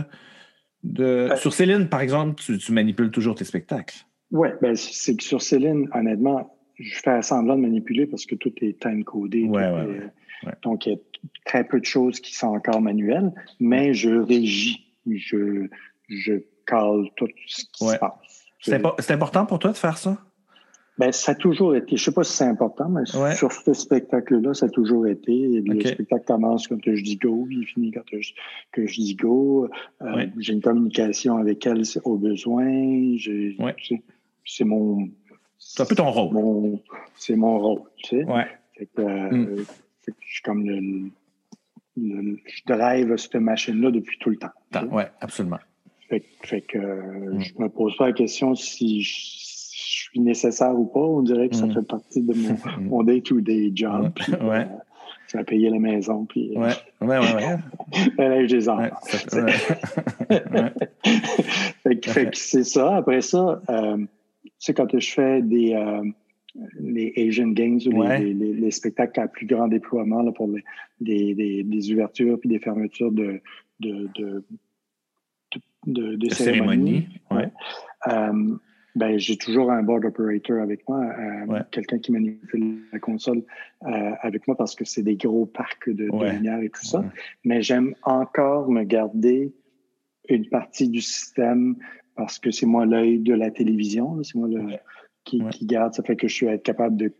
de sur Céline, par exemple, tu, tu manipules toujours tes spectacles? Oui, ben, c'est que sur Céline, honnêtement, je fais semblant de manipuler parce que tout est time-codé. Ouais, donc, il y a très peu de choses qui sont encore manuelles, mais je régis. Je, je cale tout ce qui se passe. C'est important pour toi de faire ça? Ben, ça a toujours été, je sais pas si c'est important, mais sur ce spectacle-là, ça a toujours été. Le spectacle commence quand je dis go, il finit quand je, que je dis go. Euh, j'ai une communication avec elle au besoin. C'est mon. C'est un peu ton rôle. C'est mon rôle, tu sais. Ouais. Euh, mm. Je suis comme le, je drive cette machine-là depuis tout le temps. Oui, absolument. Fait, que mm. je me pose pas la question si je, suis nécessaire ou pas. On dirait que ça mm. fait partie de mon, day-to-day job. ouais. Euh, ça a payé la maison. Puis, euh, ouais, ouais, ouais. ouais. des enfants. fait, que, c'est ça. Après ça, euh, tu sais, quand je fais des les Asian Games ou les, les, spectacles à plus grand déploiement là, pour les, des, ouvertures puis des fermetures de, de, de, de, de cérémonies. Ouais. Euh, ben, j'ai toujours un board operator avec moi, euh, quelqu'un qui manipule la console euh, avec moi parce que c'est des gros parcs de, lumière et tout ça. Mais j'aime encore me garder une partie du système parce que c'est moi l'œil de la télévision, c'est moi le, qui, garde. Ça fait que je suis être capable de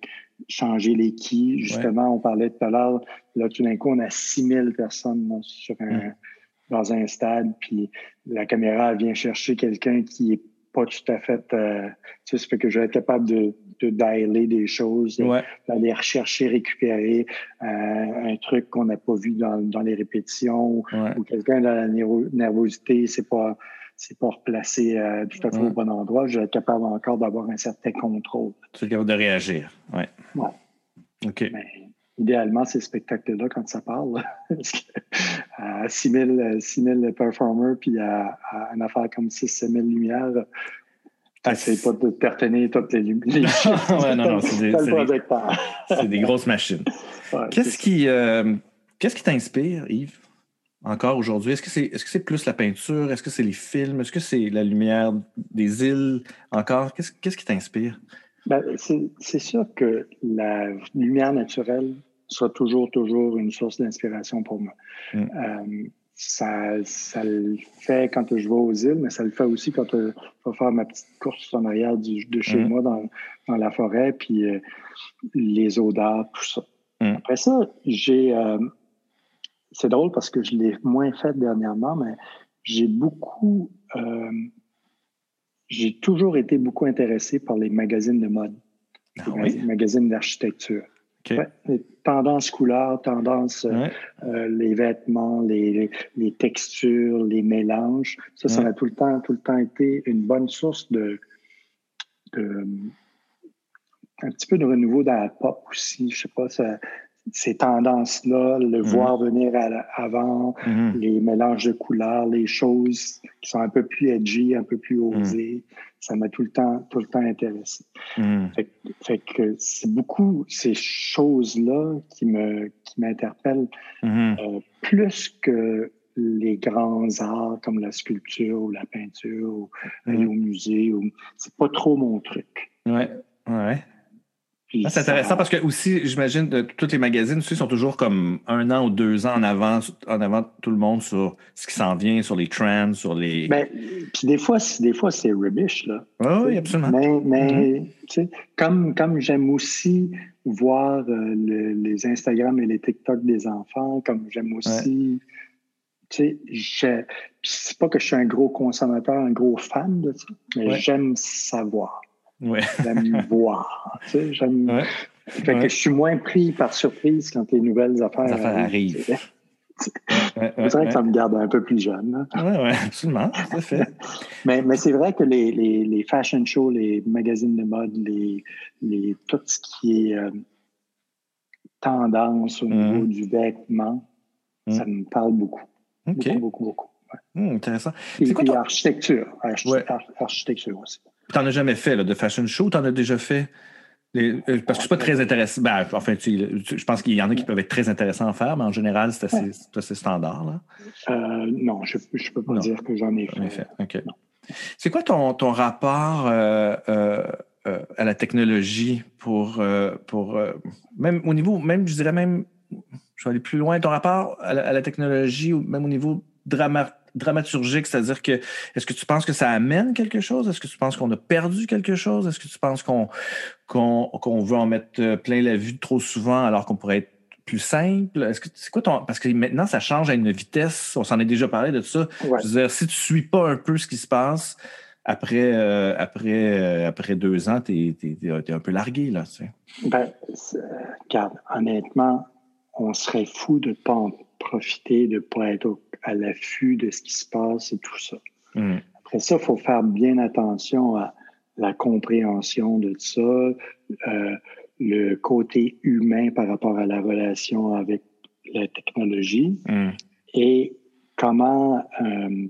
changer les keys. Justement, on parlait tout à l'heure, là, tout d'un coup, on a 6000 personnes sur un, dans un stade, puis la caméra vient chercher quelqu'un qui est pas tout à fait. Euh, tu sais, ça fait que je vais être capable de, de dialer des choses, d'aller rechercher, récupérer euh, un truc qu'on n'a pas vu dans, dans les répétitions ou quelqu'un dans la nervosité, c'est pas c'est pas replacé euh, tout à fait au bon endroit. Je vais être capable encore d'avoir un certain contrôle. Tu es capable de réagir, oui. Ouais. OK. Mais, idéalement, ces spectacles-là, quand ça parle, à 6 000, performers, puis à, une affaire comme 6 000 lumières, c'est pas de pertenir toutes les lumières. ouais, non, non, c'est des, des, grosses machines. qu'est-ce qui, euh, qu'est-ce qui t'inspire, Yves, encore aujourd'hui? Est-ce que c'est est -ce c'est plus la peinture? Est-ce que c'est les films? Est-ce que c'est la lumière des îles? Encore, qu'est-ce qui t'inspire? Ben, c'est sûr que la lumière naturelle soit toujours, toujours une source d'inspiration pour moi. Mm. Euh, ça, ça le fait quand je vais aux îles, mais ça le fait aussi quand je vais faire ma petite course en arrière de chez mm. moi dans, dans, la forêt, puis euh, les odeurs, tout ça. Mm. Après ça, j'ai. Euh, c'est drôle parce que je l'ai moins fait dernièrement, mais j'ai beaucoup. j'ai toujours été beaucoup intéressé par les magazines de mode, ah les magazines d'architecture. Okay. tendances couleurs, tendances, euh, euh, les vêtements, les, les, textures, les mélanges. Ça, ça a tout le temps, tout le temps été une bonne source de, de un petit peu de renouveau dans la pop aussi. Je sais pas, ça, ces tendances-là, le mhm. voir venir avant, mhm. les mélanges de couleurs, les choses qui sont un peu plus edgy, un peu plus mhm. osées, ça m'a tout le temps, tout le temps intéressé. Fait, que c'est beaucoup ces choses-là qui me, qui m'interpellent euh, plus que les grands arts comme la sculpture ou la peinture ou aller au musée. Ou... C'est pas trop mon truc. Ouais, ouais. Ah, c'est intéressant parce que aussi, j'imagine, que tous les magazines aussi sont toujours comme un an ou deux ans en avant, en avant tout le monde sur ce qui s'en vient, sur les trends, sur les. Mais, ben, puis des fois, des fois c'est rubbish, là. oui, absolument. Mais, mais mm-hmm. comme, comme j'aime aussi voir euh, les Instagram et les TikTok des enfants, comme j'aime aussi. Tu sais, c'est pas que je suis un gros consommateur, un gros fan de ça, mais j'aime savoir. Ouais. J'aime voir. Tu sais, j'aime. Fait que je suis moins pris par surprise quand les nouvelles affaires, arrivent. c'est vrai que ça me garde un peu plus jeune. Oui, oui, absolument, tout fait. mais mais c'est vrai que les, les, les, fashion shows, les magazines de mode, les, les, tout ce qui est euh, tendance au niveau mm. du vêtement, mm. ça me parle beaucoup. Beaucoup, beaucoup, beaucoup. Mm, intéressant. C'est quoi ton... architecture. Architecture aussi. Tu n'en as jamais fait là, de fashion show? Tu en as déjà fait? Euh, parce que c'est pas très intéressant. Ben, enfin, je pense qu'il y en a qui peuvent être très intéressants à faire, mais en général, c'est assez, standard. Là. Euh, non, je ne peux pas dire que j'en ai fait. C'est quoi ton, ton rapport euh, à la technologie pour, pour même au niveau, même, je dirais même, je vais aller plus loin, ton rapport à la, technologie, même au niveau drama, dramaturgique, c'est-à-dire que est-ce que tu penses que ça amène quelque chose? Est-ce que tu penses qu'on a perdu quelque chose? Est-ce que tu penses qu'on qu'on veut en mettre euh, plein la vue trop souvent alors qu'on pourrait être plus simple? Est-ce que c'est quoi ton. Parce que maintenant, ça change à une vitesse. On s'en est déjà parlé de ça. Je veux dire, si tu ne suis pas un peu ce qui se passe, après, euh, après, euh, après deux ans, tu es, un peu largué, là. Tu sais. Ben, regarde, honnêtement, on serait fou de ne pas en profiter, de ne pas être à l'affût de ce qui se passe et tout ça. Hmm. Après ça, il faut faire bien attention à la compréhension de ça, euh, le côté humain par rapport à la relation avec la technologie hmm. et comment, euh,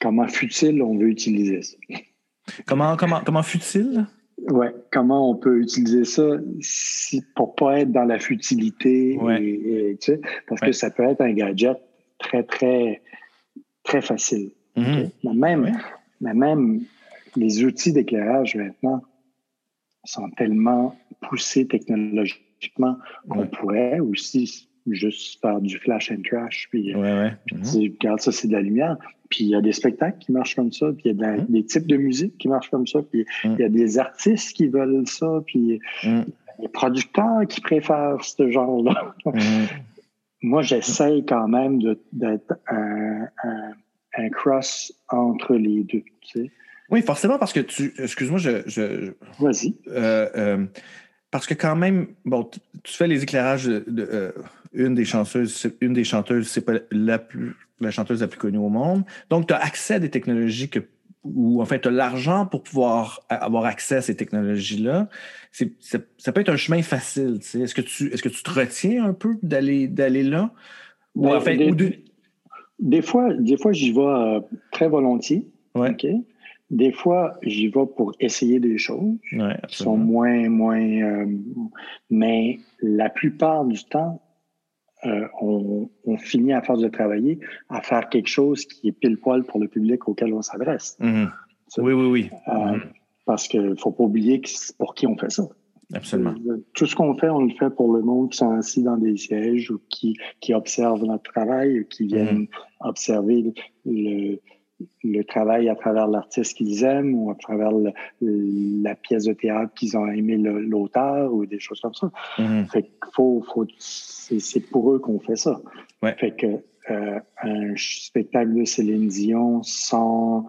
comment futile on veut utiliser ça. Comment, comment, comment futile? Ouais, comment on peut utiliser ça si, pour pas être dans la futilité et, tu sais, parce que ça peut être un gadget très très très facile. Mais, même, mais même les outils d'éclairage maintenant sont tellement poussés technologiquement qu'on pourrait aussi juste faire du flash and trash puis, ouais, regarde ça c'est de la lumière puis il y a des spectacles qui marchent comme ça, puis il y a des types de musique qui marchent comme ça, puis il y a des artistes qui veulent ça, puis des producteurs qui préfèrent ce genre-là. Moi, j'essaye quand même d'être un, un, cross entre les deux. Tu sais. Oui, forcément, parce que tu. Excuse-moi, je. je Vas-y. Euh, euh, parce que quand même, bon, tu fais les éclairages de, euh, une des chanteuses, une des chanteuses, c'est pas la plus la chanteuse la plus connue au monde. Donc, tu as accès à des technologies que ou en fait, tu as l'argent pour pouvoir avoir accès à ces technologies-là. Ça peut être un chemin facile. Est-ce que, tu, est-ce que tu te retiens un peu d'aller, d'aller là? Ou, en fait, des, des, fois, des fois j'y vais euh, très volontiers. Ouais. Des fois, j'y vais pour essayer des choses ouais, qui sont moins, moins. Euh, mais la plupart du temps, euh, on, finit à force de travailler à faire quelque chose qui est pile poil pour le public auquel on s'adresse. Mm-hmm. Oui, oui, oui. Euh, mm-hmm. Parce qu'il ne faut pas oublier pour qui on fait ça. Absolument. Euh, tout ce qu'on fait, on le fait pour le monde qui sont assis dans des sièges ou qui, qui observent notre travail, qui viennent mm-hmm. observer le, le travail à travers l'artiste qu'ils aiment ou à travers la pièce de théâtre qu'ils ont aimé l'auteur ou des choses comme ça. Mm-hmm. faut, faut c'est pour eux qu'on fait ça. Ouais. Fait que euh, un spectacle de Céline Dion sans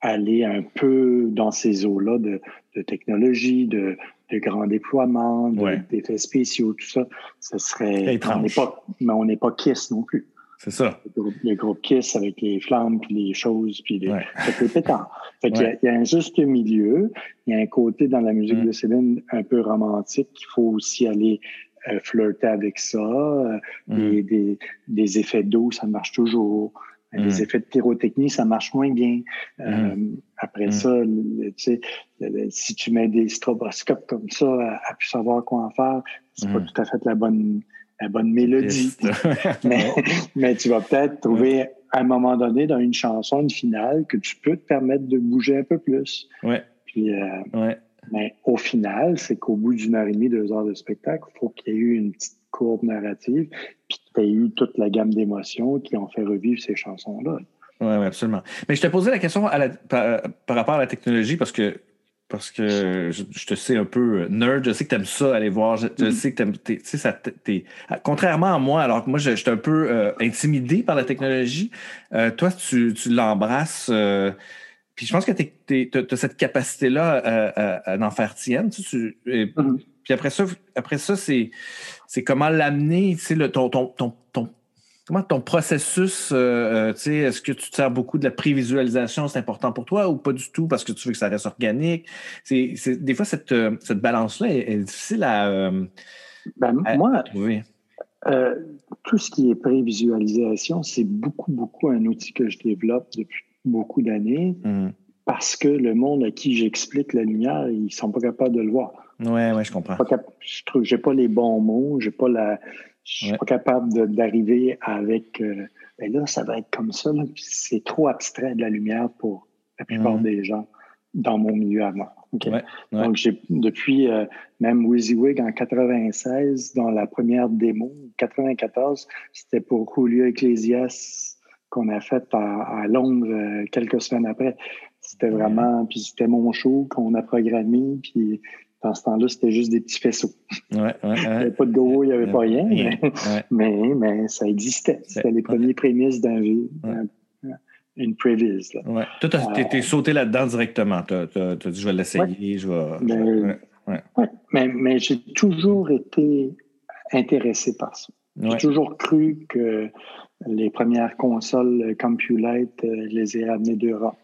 aller un peu dans ces eaux-là de, de, technologie, de, de grands déploiements, d'effets spéciaux, tout ça, ce serait. On n'est pas, mais on n'est pas Kiss non plus. C'est ça. Le groupe, Kiss avec les flammes, puis les choses, puis les, ouais. pétard. Fait qu'il y, y, a un juste milieu. Il y a un côté dans la musique mm. de Céline un peu romantique qu'il faut aussi aller euh, flirter avec ça. Euh, mm. des, des, effets d'eau, ça marche toujours. Mm. Les effets de pyrotechnie, ça marche moins bien. Euh, après ça, tu sais, si tu mets des stroboscopes comme ça à, à plus savoir quoi en faire, c'est pas tout à fait la bonne la bonne mélodie. mais, tu vas peut-être trouver à un moment donné dans une chanson, une finale, que tu peux te permettre de bouger un peu plus. Ouais. Puis, euh, Mais au final, c'est qu'au bout d'une heure et demie, deux heures de spectacle, il faut qu'il y ait eu une petite courbe narrative, puis tu aies eu toute la gamme d'émotions qui ont fait revivre ces chansons-là. Oui, ouais, absolument. Mais je t'ai posé la question par, rapport à la technologie parce que parce que je, te sais un peu euh, nerd, je sais que tu aimes ça, aller voir, je, mm. sais que tu sais, ça, contrairement à moi, alors que moi, je, suis un peu euh, intimidé par la technologie, euh, toi, tu, tu l'embrasses, puis je pense que tu as cette capacité-là à, en faire tienne, tu, mm-hmm. puis après ça, après ça c'est comment l'amener, tu sais, ton, ton, ton, comment ton processus, euh, sais, est-ce que tu te sers beaucoup de la prévisualisation, c'est important pour toi ou pas du tout parce que tu veux que ça reste organique? C'est, des fois, cette, cette balance-là est, difficile à, ben, moi, trouver. tout ce qui est prévisualisation, c'est beaucoup, beaucoup un outil que je développe depuis beaucoup d'années. Mmh parce que le monde à qui j'explique la lumière, ils ne sont pas capables de le voir. Oui, oui, je comprends. je trouve j'ai pas les bons mots, j'ai pas la, je suis pas capable d'arriver avec. Euh, ben là, ça va être comme ça. C'est trop abstrait de la lumière pour la plupart mhm. des gens dans mon milieu à moi. Donc, j'ai depuis euh, même WYSIWYG en 96, dans la première démo, 94, c'était pour Julio Ecclesias qu'on a fait à, Londres euh, quelques semaines après. C'était vraiment, puis c'était mon show qu'on a programmé, puis dans ce temps-là, c'était juste des petits faisceaux. Ouais, ouais, il n'y avait pas de go, il n'y avait pas rien, mais, mais, ça existait. C'était les premiers prémices d'un une prévise. Toi, tu as, été sauté là-dedans directement. Tu as, dit, je vais l'essayer, je vais. Mais, mais j'ai toujours été intéressé par ça. J'ai toujours cru que les premières consoles CompuLite euh, les aient ramenées d'Europe.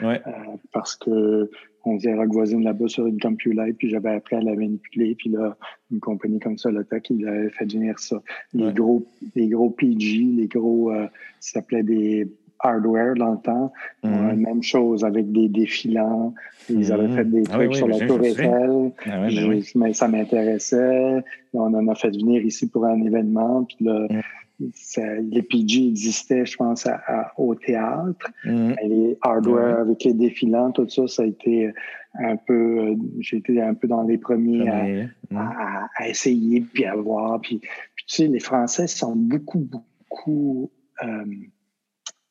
Ouais. Euh, parce que on faisait Voisine là-bas sur une CompuLite, puis j'avais appris à la manipuler, puis là, une compagnie comme ça, Lotec, il avait fait venir ça. Les gros, les gros PG, les gros, euh, ça s'appelait des hardware dans le temps. Mhm. même chose avec des défilants. Ils avaient mhm. fait des ah trucs sur la Tour Eiffel. Ah ben mais ça m'intéressait. On en a fait venir ici pour un événement. Puis là, les PG existaient, je pense, au théâtre. Mm-hmm. Les hardware avec les défilants, tout ça, ça a été un peu, euh, j'ai été un peu dans les premiers mm-hmm. à, essayer, puis à voir. Puis, tu sais, les Français sont beaucoup, beaucoup, euh,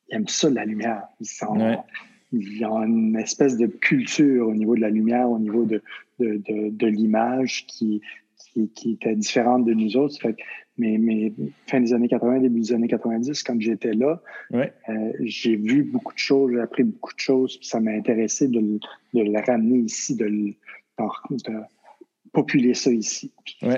ils aiment ça, la lumière. Ils sont, ils ont une espèce de culture au niveau de la lumière, au niveau de, de, de, l'image qui, qui, qui, était différente de nous autres. Fait mais, mais fin des années 80, début des années 90, quand j'étais là, euh, j'ai vu beaucoup de choses, j'ai appris beaucoup de choses, puis ça m'a intéressé de, de, le ramener ici, de, de, de populer ça ici.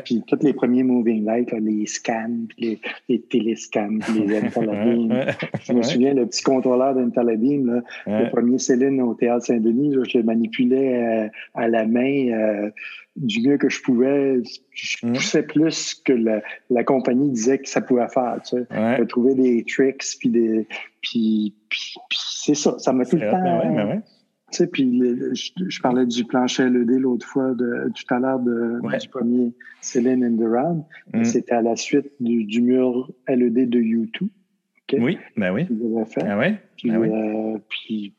Puis, tous les premiers moving lights, les scans, les, les téléscans, les Intellibeam. je me souviens, le petit contrôleur d'Intellibeam, le premier Céline au Théâtre Saint-Denis, je le manipulais euh, à la main euh, du mieux que je pouvais. Je poussais plus que la, compagnie disait que ça pouvait faire. Tu sais. Je trouvais des tricks, puis des... Puis, c'est ça, ça m'a tout le temps sais, puis je, parlais du plancher LED l'autre fois, de, tout à l'heure du premier Céline and the Round. Mm. C'était à la suite du, mur LED de U2. Oui, ben oui. Ah ouais? Puis, ben euh, puis,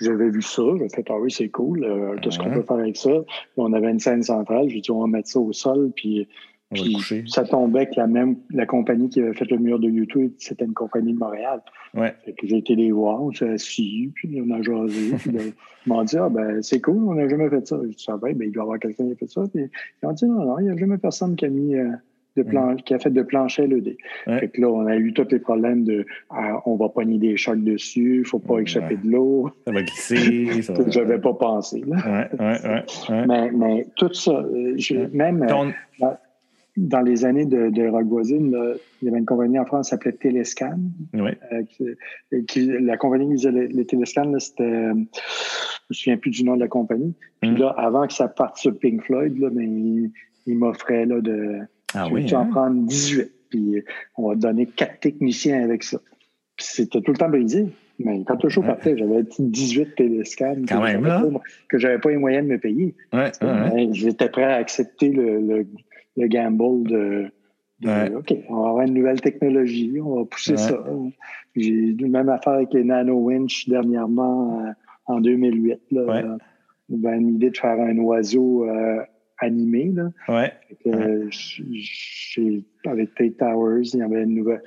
j'avais vu ça, j'ai fait, ah oui, c'est cool, euh, qu'est-ce qu'on peut faire avec ça? on avait une scène centrale, j'ai dit, on va mettre ça au sol, puis puis ça tombait que la même la compagnie qui avait fait le mur de YouTube, c'était une compagnie de Montréal. Ouais. que j'ai été les voir, on s'est assis, puis on a jasé. puis ben, ils m'ont dit Ah ben c'est cool, on n'a jamais fait ça. Je dis ah, ben, il doit y avoir quelqu'un qui a fait ça. Puis ils m'ont dit Non, non, il n'y a jamais personne qui a mis euh, de plan qui a fait de plancher LED. Ouais. Fait que là, on a eu tous les problèmes de ah, on va pogner des chocs dessus, il ne faut pas échapper de l'eau. Ça va glisser. ça va... J'avais pas pensé. Là. Ouais, mais, mais tout ça, euh, je, même. Euh, dans les années de, de Rock Voisine, il y avait une compagnie en France qui s'appelait Téléscan. Oui. Euh, qui, la compagnie qui faisait les, les Téléscan, c'était. Je me souviens plus du nom de la compagnie. Puis mm. là, avant que ça parte sur Pink Floyd, là, ben, il, m'offrait là, de. Ah oui. Tu en hein? prendre 18. Puis on va donner quatre techniciens avec ça. Puis c'était tout le temps brisé. Mais quand le show partait, j'avais 18 téléscans là. que j'avais pas les moyens de me payer. Ouais, J'étais prêt à accepter le le gamble de, OK, on va avoir une nouvelle technologie, on va pousser ça. J'ai eu même affaire avec les Nano Winch dernièrement euh, en 2008. Là, avait une idée de faire un oiseau euh, animé. Là. Ouais. avec Tate Towers, il y avait une nouvelle,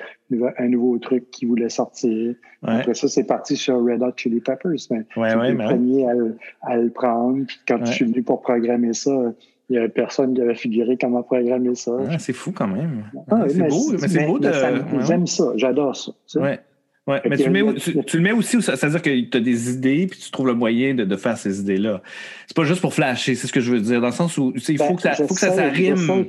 un nouveau truc qui voulait sortir. Après ça, c'est parti sur Red Hot Chili Peppers. Mais ouais, le premier à, à, le prendre. Puis quand je suis venu pour programmer ça, il n'y avait personne qui avait figuré comment programmer ça. Ah, c'est fou quand même. Ah, c'est beau, mais c'est beau de. J'aime ça, j'adore ça. Ouais. Ouais, mais tu le, mets, tu, le mets aussi, c'est-à-dire que tu as des idées puis tu trouves le moyen de, de faire ces idées-là. C'est pas juste pour flasher, c'est ce que je veux dire, dans le sens où il faut, ben, que ça, faut que ça, ça rime.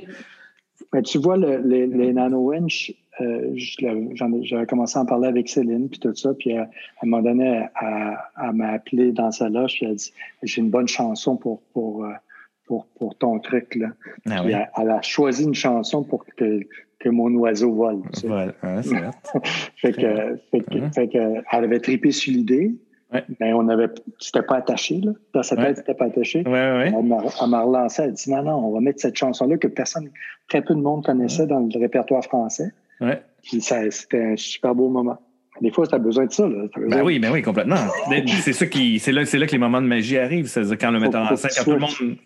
Mais tu vois, le, les, les nano-winch, euh, j'avais commencé à en parler avec Céline, puis tout ça, puis elle, m'a donné à, m'appeler dans sa loge, puis elle a dit J'ai une bonne chanson pour, pour, euh, pour, pour ton truc. Là. Ah elle, a choisi une chanson pour que, que mon oiseau vole. Voilà, fait, que, fait, que, elle avait tripé sur l'idée. Mais on avait, c'était pas attaché, là. Dans sa tête, c'était pas attaché. Elle m'a relancé, elle dit, non, non, on va mettre cette chanson-là que personne, très peu de monde connaissait dans le répertoire français. Puis c'était un super beau moment. Des fois, tu as besoin de ça. Là. Ben oui, ben oui, complètement. c'est ça qui, c'est là, là que les moments de magie arrivent. C'est-à-dire quand le metteur en scène, quand tout le monde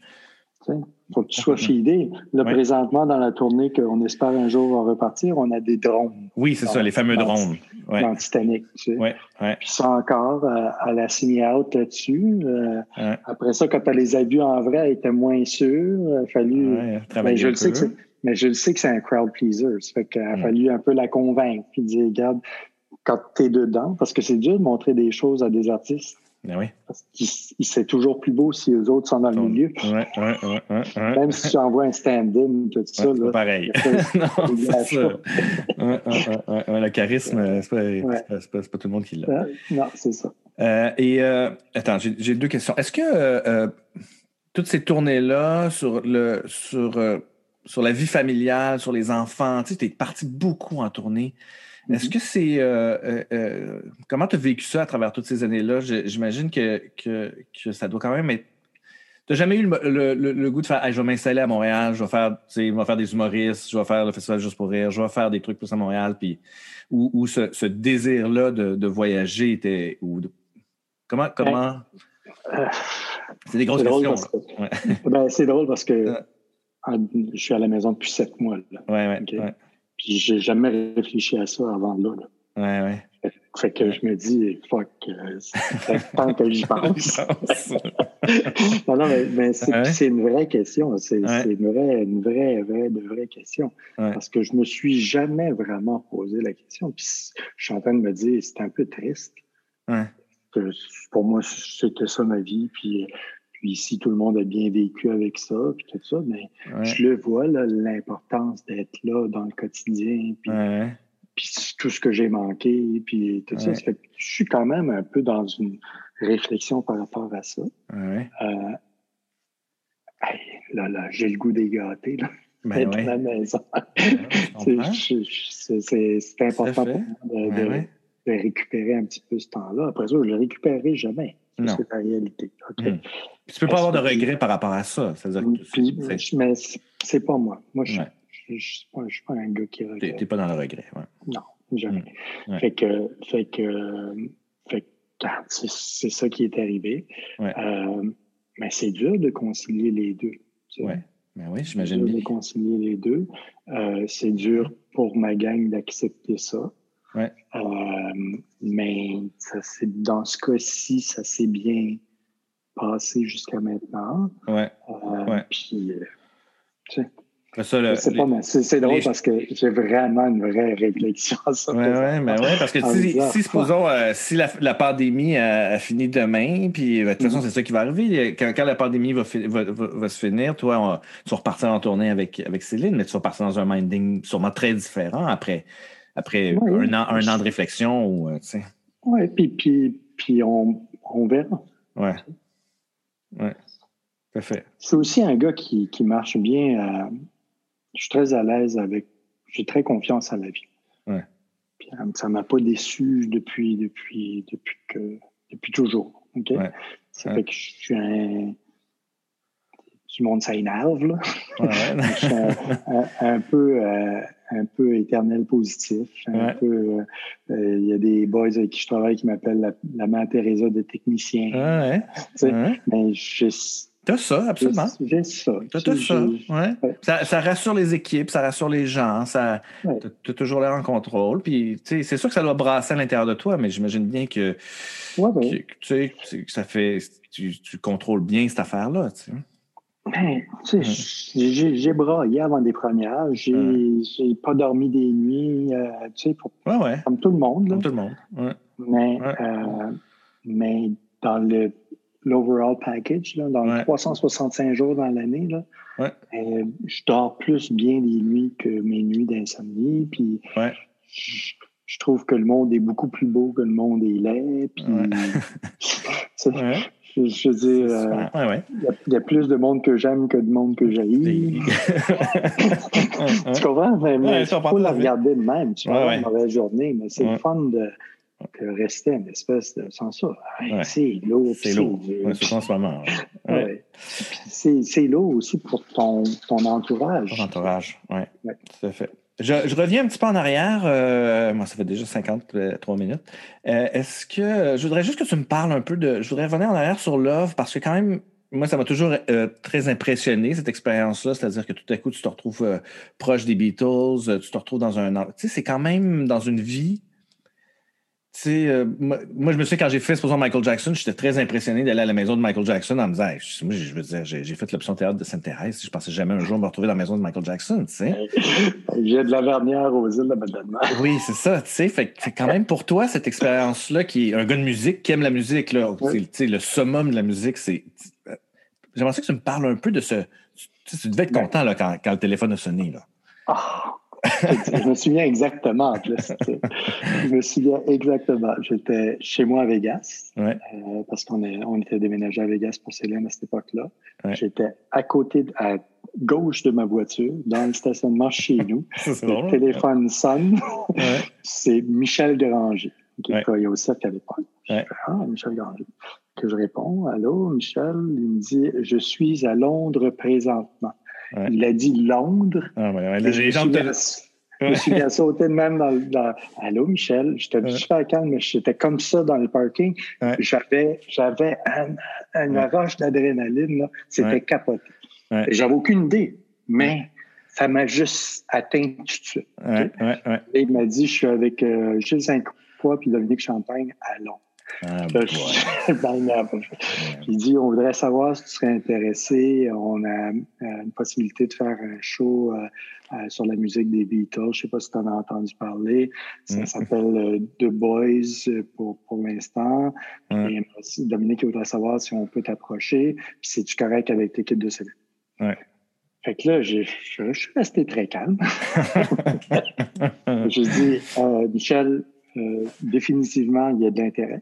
il faut que tu sois fidé. Là, présentement, dans la tournée qu'on espère un jour repartir, on a des drones. Oui, c'est ça, les fameux drones. Ouais. Dans Titanic. Tu sais. Puis ça encore, euh, à la signer out là-dessus. Euh, après ça, quand tu les as vus en vrai, elle était moins sûre. Il a fallu. mais, je le sais que mais je le sais que c'est un crowd pleaser. Ça fait qu'il a fallu un peu la convaincre. Puis dire, regarde, quand tu es dedans, parce que c'est dur de montrer des choses à des artistes ben oui. Parce qu'il c'est toujours plus beau si les autres sont dans le milieu. Ouais, ouais, ouais, Même si tu envoies un stand-in, tout ça. c'est pareil. le charisme, c'est pas, pas, pas, tout le monde qui l'a. non, c'est ça. Euh, et euh, attends, j'ai deux questions. Est-ce que euh, toutes ces tournées-là sur, le, sur, sur la vie familiale, sur les enfants, tu sais, tu es parti beaucoup en tournée. Est-ce mm-hmm. que c'est. Euh, euh, euh, comment tu as vécu ça à travers toutes ces années-là? J'imagine que, que, ça doit quand même être. Tu n'as jamais eu le, goût de faire je vais m'installer à Montréal, je vais faire, je vais faire des humoristes, je vais faire le festival juste pour rire, je vais faire des trucs plus à Montréal, puis où, ce, désir-là de, voyager était. Ou comment. comment... c'est des grosses questions. Ben, c'est drôle parce que je suis à la maison depuis sept mois. Oui, oui. ouais. Puis j'ai jamais réfléchi à ça avant là. là. Ouais, ouais. Fait, que je me dis, fuck, euh, temps que j'y pense. non, non, mais, c'est une vraie question. C'est une vraie, une vraie, vraie, de vraie question. Parce que je me suis jamais vraiment posé la question. Puis je suis en train de me dire, c'est un peu triste. Que pour moi, c'était ça ma vie. Puis puis ici, tout le monde a bien vécu avec ça, puis tout ça, mais je le vois, l'importance d'être là dans le quotidien, puis, tout ce que j'ai manqué, puis tout ça. je suis quand même un peu dans une réflexion par rapport à ça. Euh, là, là, j'ai le goût des gâtés, là. Ben la maison. c'est important pour moi de, récupérer un petit peu ce temps-là. Après ça, je ne le récupérerai jamais. C'est la réalité. Hmm. Tu peux pas avoir de regrets par rapport à ça. -dire mais c'est pas moi. Moi, je ne suis, pas un gars qui regrette. Tu n'es pas dans le regret. Ouais. Non, jamais. Hmm. Fait que, fait que, fait c'est ça qui est arrivé. Euh, mais c'est dur de concilier les deux. Ouais. Ben oui, j'imagine bien. de concilier les deux. Euh, c'est dur pour ma gang d'accepter ça. Ouais. Euh, mais ça, dans ce cas-ci, ça s'est bien passé jusqu'à maintenant. Ouais. Euh, ouais. Puis, euh, tu sais, c'est drôle parce que j'ai vraiment une vraie réflexion à ça. Oui, ouais, mais ouais, parce que si, si supposons, euh, si la, la pandémie a, fini demain, puis de toute façon, mm-hmm. c'est ça qui va arriver. Quand, quand la pandémie va, va, va, se finir, toi, tu vas repartir en tournée avec, avec Céline, mais tu vas partir dans un minding sûrement très différent après après un, an, un an de réflexion. ou euh, Oui, puis, puis, puis on, on verra. Oui. Oui. Parfait. C'est aussi un gars qui, qui marche bien. Euh, je suis très à l'aise avec. J'ai très confiance en la vie. Ouais. Puis, euh, ça ne m'a pas déçu depuis, depuis, depuis, que, depuis toujours. OK? Ouais. Ça fait que je suis un. Du monde, ça énerve, là. Ouais, suis un, peu un peu éternel positif. Un peu, euh, il y a des boys avec qui je travaille qui m'appellent la, la mère Teresa de technicien. Ouais, ouais. Mais je, T'as ça, absolument. J'ai ça. T'as tout ça. Ouais. Ça, ça, rassure les équipes, ça rassure les gens, ça, t'as toujours l'air en contrôle. Puis, c'est sûr que ça doit brasser à l'intérieur de toi, mais j'imagine bien que, ouais, ça fait, tu, tu contrôles bien cette affaire-là. Tu sais. Ben, j'ai braillé avant des premières. J'ai pas dormi des nuits, euh, tu sais, comme tout le monde. Comme tout le monde. Mais, euh, mais dans le l'overall package, là, dans 365 jours dans l'année, ouais. euh, je dors plus bien les nuits que mes nuits d'insomnie. Puis je, trouve que le monde est beaucoup plus beau que le monde est laid. Puis, Je, veux dire, euh, il y, a plus de monde que j'aime que de monde que j'haïs. tu comprends? Mais, il faut la regarder de même. Tu vas une mauvaise journée, mais c'est le fun de, rester une espèce de sans ça. C'est lourd. C'est lourd. c'est en ce moment. C'est lourd aussi pour ton, ton entourage. Ton entourage, oui. Tout à fait. Je, reviens un petit peu en arrière. Euh, moi, ça fait déjà 53 minutes. Euh, est-ce que. Je voudrais juste que tu me parles un peu de. Je voudrais revenir en arrière sur Love parce que, quand même, moi, ça m'a toujours euh, très impressionné, cette expérience-là. C'est-à-dire que tout à coup, tu te retrouves proche des Beatles, tu te retrouves dans un. Tu sais, c'est quand même dans une vie sais, euh, moi, je me souviens quand j'ai fait, supposons Michael Jackson, j'étais très impressionné d'aller à la maison de Michael Jackson en me disant, moi, je veux dire, j'ai fait l'option théâtre de Sainte-Thérèse, je pensais jamais un jour me retrouver dans la maison de Michael Jackson, tu sais. J'ai de la vernière aux îles de Madeleine. Oui, c'est ça, tu sais. Fait c'est quand même pour toi, cette expérience-là, qui est un gars de musique, qui aime la musique, là, tu sais, le summum de la musique, c'est. J'aimerais que tu me parles un peu de ce. Tu, devais être content là, quand, quand le téléphone a sonné. Là. Ah, je me souviens exactement. je me souviens exactement. J'étais chez moi à Vegas, euh, parce qu'on on était déménagé à Vegas pour Céline à cette époque-là. J'étais à côté, à gauche de ma voiture, dans le stationnement chez nous. le téléphone sonne. C'est Michel Granger, qui travaillait au CERC à l'époque. Ah, Michel Granger. Que je réponds, Allô, Michel? Il me dit, je suis à Londres présentement. Il a dit Londres. Ah, ouais, ouais. je, me suis bien sauté de même dans, dans Allô, Michel? J'étais super calme, mais j'étais comme ça dans le parking. J'avais, j'avais un, un rush d'adrénaline. C'était capoté. J'avais aucune idée, mais ça m'a juste atteint tout de suite. Et il m'a dit Je suis avec euh, Gilles Saint-Croix puis Dominique Champagne à Londres. Ah, il dit on voudrait savoir si tu serais intéressé. On a euh, une possibilité de faire un show euh, euh, sur la musique des Beatles. Je ne sais pas si tu en as entendu parler. Ça mm. s'appelle The Boys pour, pour l'instant. Mm. Dominique voudrait savoir si on peut t'approcher. Puis si tu correct avec l'équipe de CD. Ouais. Fait que là, je, je, suis resté très calme. J'ai dit, Michel, définitivement, il y a de l'intérêt.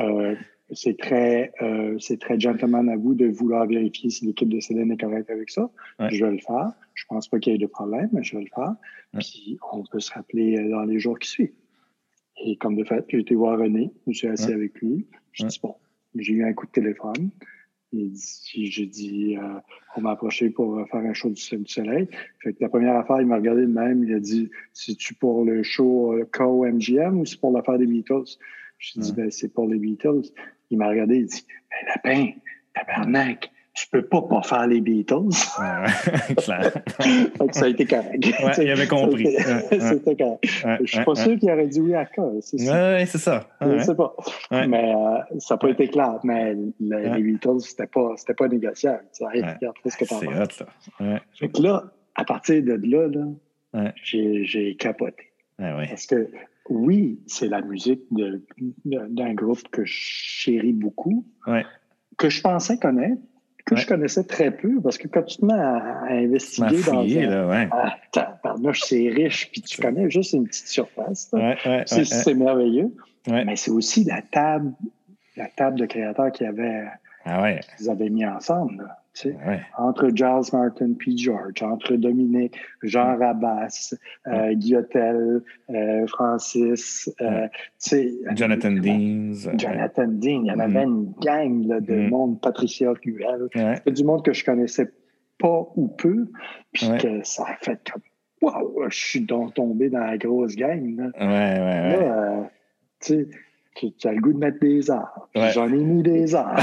Euh, c'est très, euh, c'est très gentleman à vous de vouloir vérifier si l'équipe de Céline est correcte avec ça. Je vais le faire. Je pense pas qu'il y ait de problème, mais je vais le faire. Puis on peut se rappeler euh, dans les jours qui suivent. Et comme de fait, j'ai été voir René, je suis assis avec lui. Je dis bon, j'ai eu un coup de téléphone. J'ai dit, euh, on m'a approché pour faire un show du, soleil. Fait que la première affaire, il m'a regardé de même. Il a dit, c'est-tu pour le show Co-MGM ou c'est pour l'affaire des Beatles? Je dis, ben, c'est pour les Beatles. Il m'a regardé, il dit, ben, lapin, tabarnak, tu peux pas pas faire les Beatles. ça a été correct. il avait compris. C'était correct. je suis pas sûr qu'il aurait dit oui à ça. Oui, c'est ça. Je sais pas. Mais euh, ça n'a pas été clair. Mais les Beatles, c'était pas, c'était pas négociable. regarde ce que C'est hot, là. Fait que là, à partir de là, là j'ai capoté. Parce que oui, c'est la musique d'un groupe que je chéris beaucoup, que je pensais connaître, que je connaissais très peu, parce que quand tu te mets à, investiguer dans un, ah, c'est riche, puis tu connais juste une petite surface. c'est merveilleux. Mais c'est aussi la table, la table de créateurs qu'ils avaient, ah avaient mis ensemble. Entre Giles Martin puis George, entre Dominique, Jean Rabas, euh, Guillotel, euh, Francis, euh, Jonathan Deans. Jonathan Dean. Il y en avait mm. une gang de mm. monde, Patricia Ruel. C'est du monde que je connaissais pas ou peu, puis que ça a fait comme Waouh, je suis donc tombé dans la grosse gang. Là. Ouais, ouais, ouais. Là, tu as le goût de mettre des arts. J'en ai mis des arts.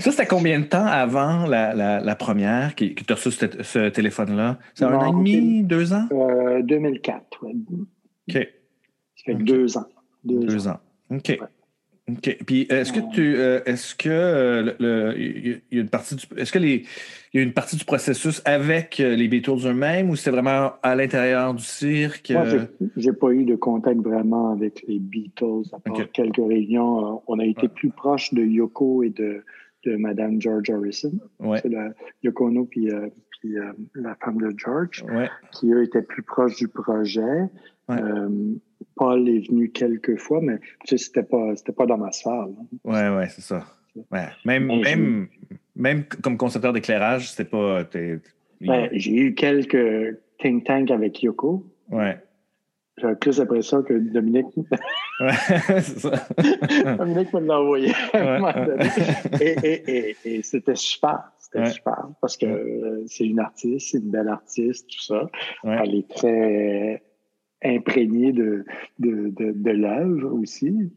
ça, c'était combien de temps avant la, la, la première que, tu as reçu ce, téléphone-là? C'est un an et demi, deux ans? Euh, 2004, OK. Ça fait deux ans. Deux, ans. OK. OK. Puis est-ce que tu est-ce que le, il y a une partie du est-ce que les il y a une partie du processus avec les Beatles eux-mêmes ou c'est vraiment à l'intérieur du cirque? Moi, j'ai pas eu de contact vraiment avec les Beatles, à part quelques réunions. On a été plus proche de Yoko et de, de Madame George Harrison. C'est la Yoko Ono puis, puis la femme de George, qui eux étaient plus proches du projet. Paul est venu quelques fois, mais tu sais, c'était pas, pas dans ma salle. Oui, ouais, c'est ça. Même, même, même comme concepteur d'éclairage, c'était pas. Ben, j'ai eu quelques think tanks avec Yoko. Ouais. J'avais plus l'impression que Dominique. ouais, c'est ça. Dominique me l'a envoyé Et, et, et, c'était super. C'était super parce que c'est une artiste, c'est une belle artiste, tout ça. Elle est très imprégné de, de, de, de l'œuvre aussi.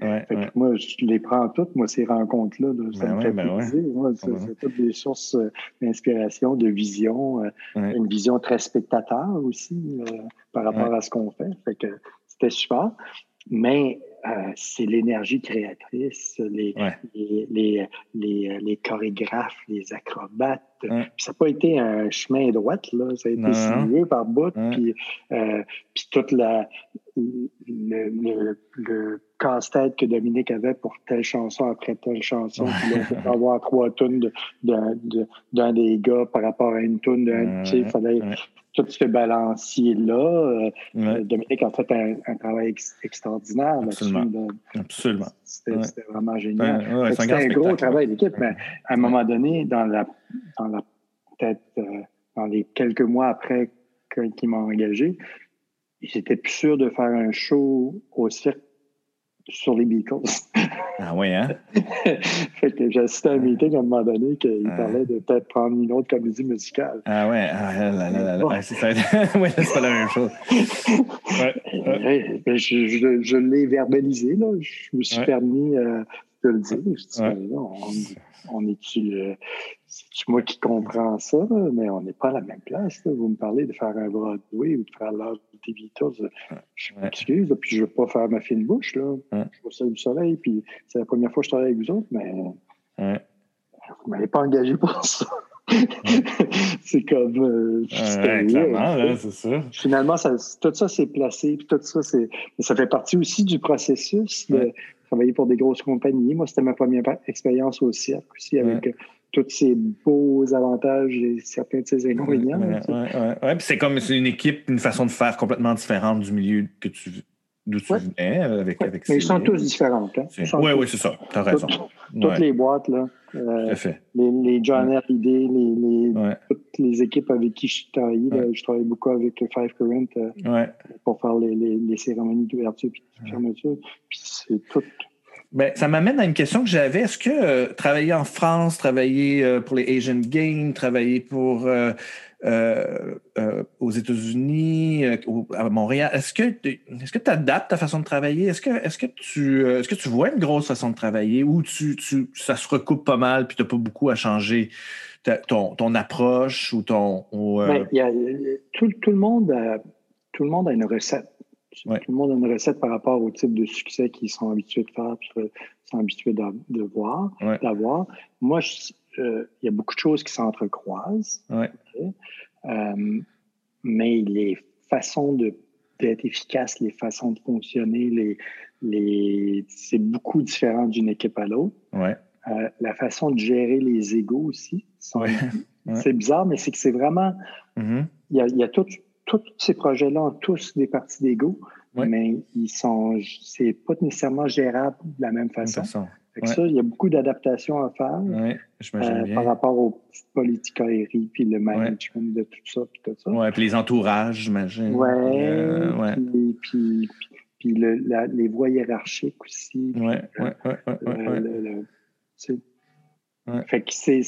Moi, je les prends toutes, moi, ces rencontres-là. ça ben me fait ben plaisir. C'est toutes des sources euh, d'inspiration, de vision, euh, une vision très spectateur aussi euh, par rapport à ce qu'on fait. Fait que c'était super. Mais euh, c'est l'énergie créatrice, les, les, les, les, les, chorégraphes, les acrobates. Ça n'a pas été un chemin droit, là. ça a été sinueux par bout. Puis, euh, puis toute la, le, le, casse-tête que Dominique avait pour telle chanson après telle chanson. Puis là, avoir trois tonnes d'un des gars par rapport à une tonne d'un. fallait tout ce balancier-là. Euh, Dominique a fait un, travail extraordinaire Absolument. Absolument. C'était vraiment génial. C'était un, gros travail d'équipe, mais à un moment donné, dans la, dans la peut-être euh, dans les quelques mois après qu'il m'a engagé, j'étais plus sûr de faire un show au cirque sur les Beatles. Ah oui, hein? fait que j'ai assisté à un meeting à un moment donné qu'il parlait de peut-être prendre une autre comédie musicale. Ah ouais, ah, là, là, là, ouais, c'est c'est pas la même chose. Ouais. je, je, l'ai verbalisé, là. Je me suis permis euh, de le dire. Je dis, ben on, on est-tu. Euh, c'est moi qui comprends ça, mais on n'est pas à la même place. Vous me parlez de faire un Broadway ou de faire l'âge des Beatles. Je m'excuse, puis je ne veux pas faire ma fine bouche. Là. Je suis au du soleil, puis c'est la première fois que je travaille avec vous autres, mais vous ne m'avez pas engagé pour ça. c'est comme. Euh, clairement, c'est ça. Finalement, ça, tout ça s'est placé, puis tout ça, c'est, ça fait partie aussi du processus de travailler pour des grosses compagnies. Moi, c'était ma première expérience au cirque aussi, avec tous ces beaux avantages et certains de ces inconvénients. Oui, c'est comme une équipe, une façon de faire complètement différente du milieu que tu d'où tu venais avec, avec Mais ils sont tous différents. Hein? Oui, oui, c'est ça. Tu as raison. Toutes, les boîtes, là. Euh, fait. Les, les John R. les, les, toutes les équipes avec qui je travaillais. je travaillais beaucoup avec Five Current euh, pour faire les, les cérémonies d'ouverture et de fermeture. Puis c'est tout ben, ça m'amène à une question que j'avais. Est-ce que euh, travailler en France, travailler euh, pour les Asian Games, travailler pour euh, aux États-Unis, à Montréal, est-ce que est-ce que tu adaptes ta façon de travailler? Est-ce que est-ce que tu est-ce que tu vois une grosse façon de travailler ou tu, tu ça se recoupe pas mal puis tu n'as pas beaucoup à changer ton, ton approche ou ton. Ben, y a, tout, tout, le monde a, tout le monde a une recette. Tout le monde a une recette par rapport au type de succès qu'ils sont habitués de faire, puis sont habitués de, voir, d'avoir. Moi, euh, il y a beaucoup de choses qui s'entrecroisent. Euh, mais les façons d'être efficaces, les façons de fonctionner, les, les, c'est beaucoup différent d'une équipe à l'autre. Euh, la façon de gérer les égaux aussi. C'est bizarre, mais c'est que c'est vraiment. Mm-hmm. Il y, a, y a tout tous ces projets-là ont tous des parties d'ego, mais ils sont, c'est pas nécessairement gérable de la même façon. ça, il y a beaucoup d'adaptations à faire euh, par rapport aux petites aériennes, puis le management de tout ça, puis tout ça. Ouais, puis les entourages, j'imagine. Ouais, euh, puis, puis, les voies hiérarchiques aussi. Ouais, ouais, ouais, Fait que c'est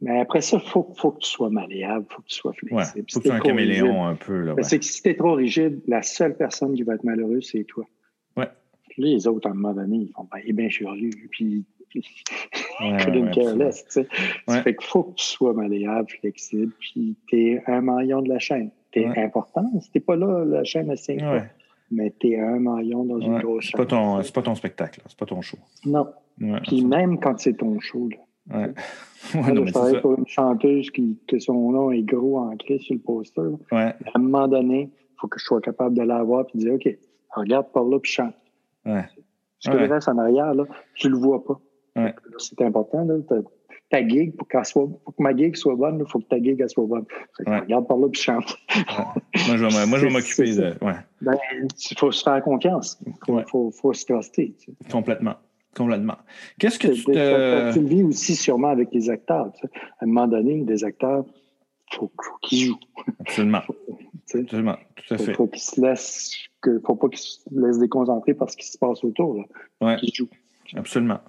mais après ça, il faut, faut, que tu sois malléable, il faut que tu sois flexible. Il faut que tu sois un caméléon un peu. Là, C'est que si tu es trop rigide, la seule personne qui va être malheureuse, c'est toi. Ouais. Puis les autres, à un moment donné, ils font ben, eh bien, je suis revenu, puis couldn't care less. Tu sais. Ça fait qu'il faut que tu sois malléable, flexible, puis tu es un maillon de la chaîne. Tu es important. Si tu pas là, la chaîne, elle tient mais t'es un maillon dans une grosse C'est pas, ton, pas ton spectacle, c'est pas ton show. Non. Puis même quand c'est ton show, là. Ouais. ouais non, je travaille pour une chanteuse qui, que son nom est gros ancré sur le poster. Ouais. À un moment donné, il faut que je sois capable de la voir et de dire OK, regarde par là puis chante. Ouais. Ce que reste en arrière, là, tu le vois pas. C'est important. Là, ta gig, pour, soit, pour, que ma gig soit bonne, il faut que ta gig elle soit bonne. Regarde par là puis chante. Moi, je vais m'occuper de. Ouais. Ben, il faut se faire confiance. Il faut, faut, faut, se truster. Tu sais. Complètement. Complètement. Qu'est-ce que tu te. Tu le vis aussi sûrement avec les acteurs. Tu sais. À un moment donné, des acteurs, il faut, faut qu'ils jouent. Absolument. Absolument. Tout à fait. Il faut qu'ils se laissent. Que, faut pas qu'ils se laissent déconcentrer par ce qui se passe autour. Là. Ouais. Qu'ils jouent. Absolument.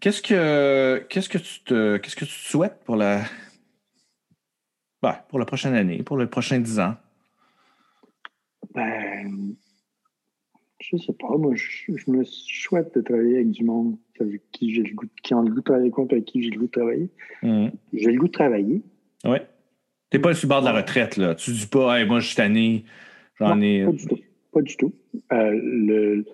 Qu'est-ce que qu'est-ce que tu te qu'est-ce que tu souhaites pour la ben, pour la prochaine année, pour les prochains dix ans? Ben je sais pas, moi je, me souhaite de travailler avec du monde avec qui j'ai le goût qui ont le goût de travailler contre avec qui j'ai le goût de travailler. Mmh. J'ai le goût de travailler. Oui. T'es pas sur le bord de la retraite, là. Tu dis pas hey, moi je suis tanné, j'en ai. Pas du tout. Pas du tout. Euh, le,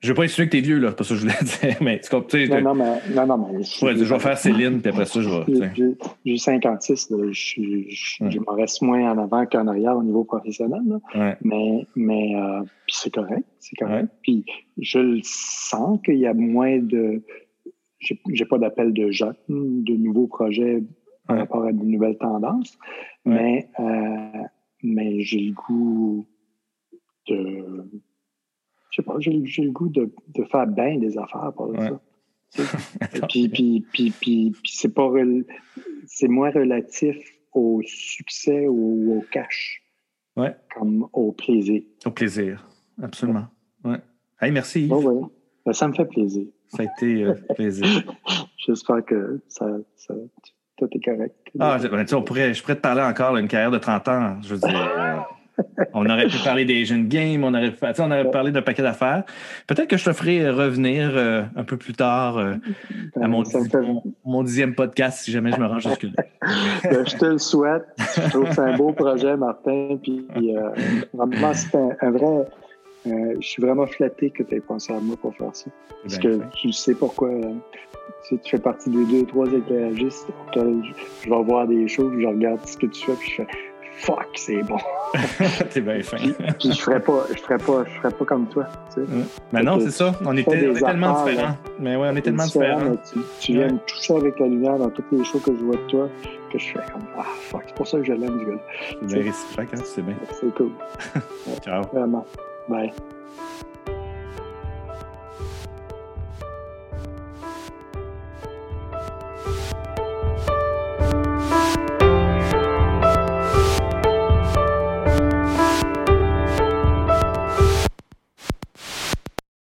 je ne veux pas insinuer que t'es vieux, là, c'est pas ça que je voulais dire, mais tu comprends. Non, non, mais. Non, non, mais ouais, je vais faire Céline, puis après ça, je vais. J'ai 56, là, je, je, ouais. je m'en reste moins en avant qu'en arrière au niveau professionnel, là. Ouais. mais, mais euh, c'est correct, c'est correct. Puis je le sens qu'il y a moins de. J'ai pas d'appel de jeunes, de nouveaux projets par rapport à de nouvelles tendances, mais, euh, mais j'ai le goût de je sais pas, j'ai le goût de, de, faire bien des affaires pour ouais. ça. puis, puis, puis, puis, c'est pas c'est moins relatif au succès ou au cash. Ouais. Comme au plaisir. Au plaisir, absolument. Ouais. Hey, merci. Yves. ouais. Ben, ça me fait plaisir. Ça a été euh, plaisir. J'espère que ça, ça, tout est correct. Ah, ben, on pourrait, je pourrais te parler encore d'une carrière de 30 ans. Je veux dire. On aurait pu parler des jeunes games, on aurait, on aurait parlé d'un paquet d'affaires. Peut-être que je te ferai revenir euh, un peu plus tard euh, à mon, mon, dixième podcast si jamais je me rends jusque-là. Ben, je te le souhaite. Je trouve que c'est un beau projet, Martin. Puis, euh, vraiment, c'est un, vrai. je suis vraiment flatté que tu aies pensé à moi pour faire ça. Parce que tu sais pourquoi. tu fais partie des deux, trois éclairagistes. Je, vais voir des choses, je regarde ce que tu fais, puis je fais fuck, c'est bon. T'es bien fin. puis, je ferais pas, je ferais pas, je ferais pas comme toi. Tu sais. Mais non, c'est ça. On est, tellement différents. Mais ouais, on est tellement différents. Tu, tu viens me toucher avec la lumière dans toutes les choses que je vois de toi, que je fais comme ah fuck, c'est pour ça que je l'aime du gars. C'est bien réciproque, hein, c'est bien. C'est cool. Ciao. Vraiment. Bye.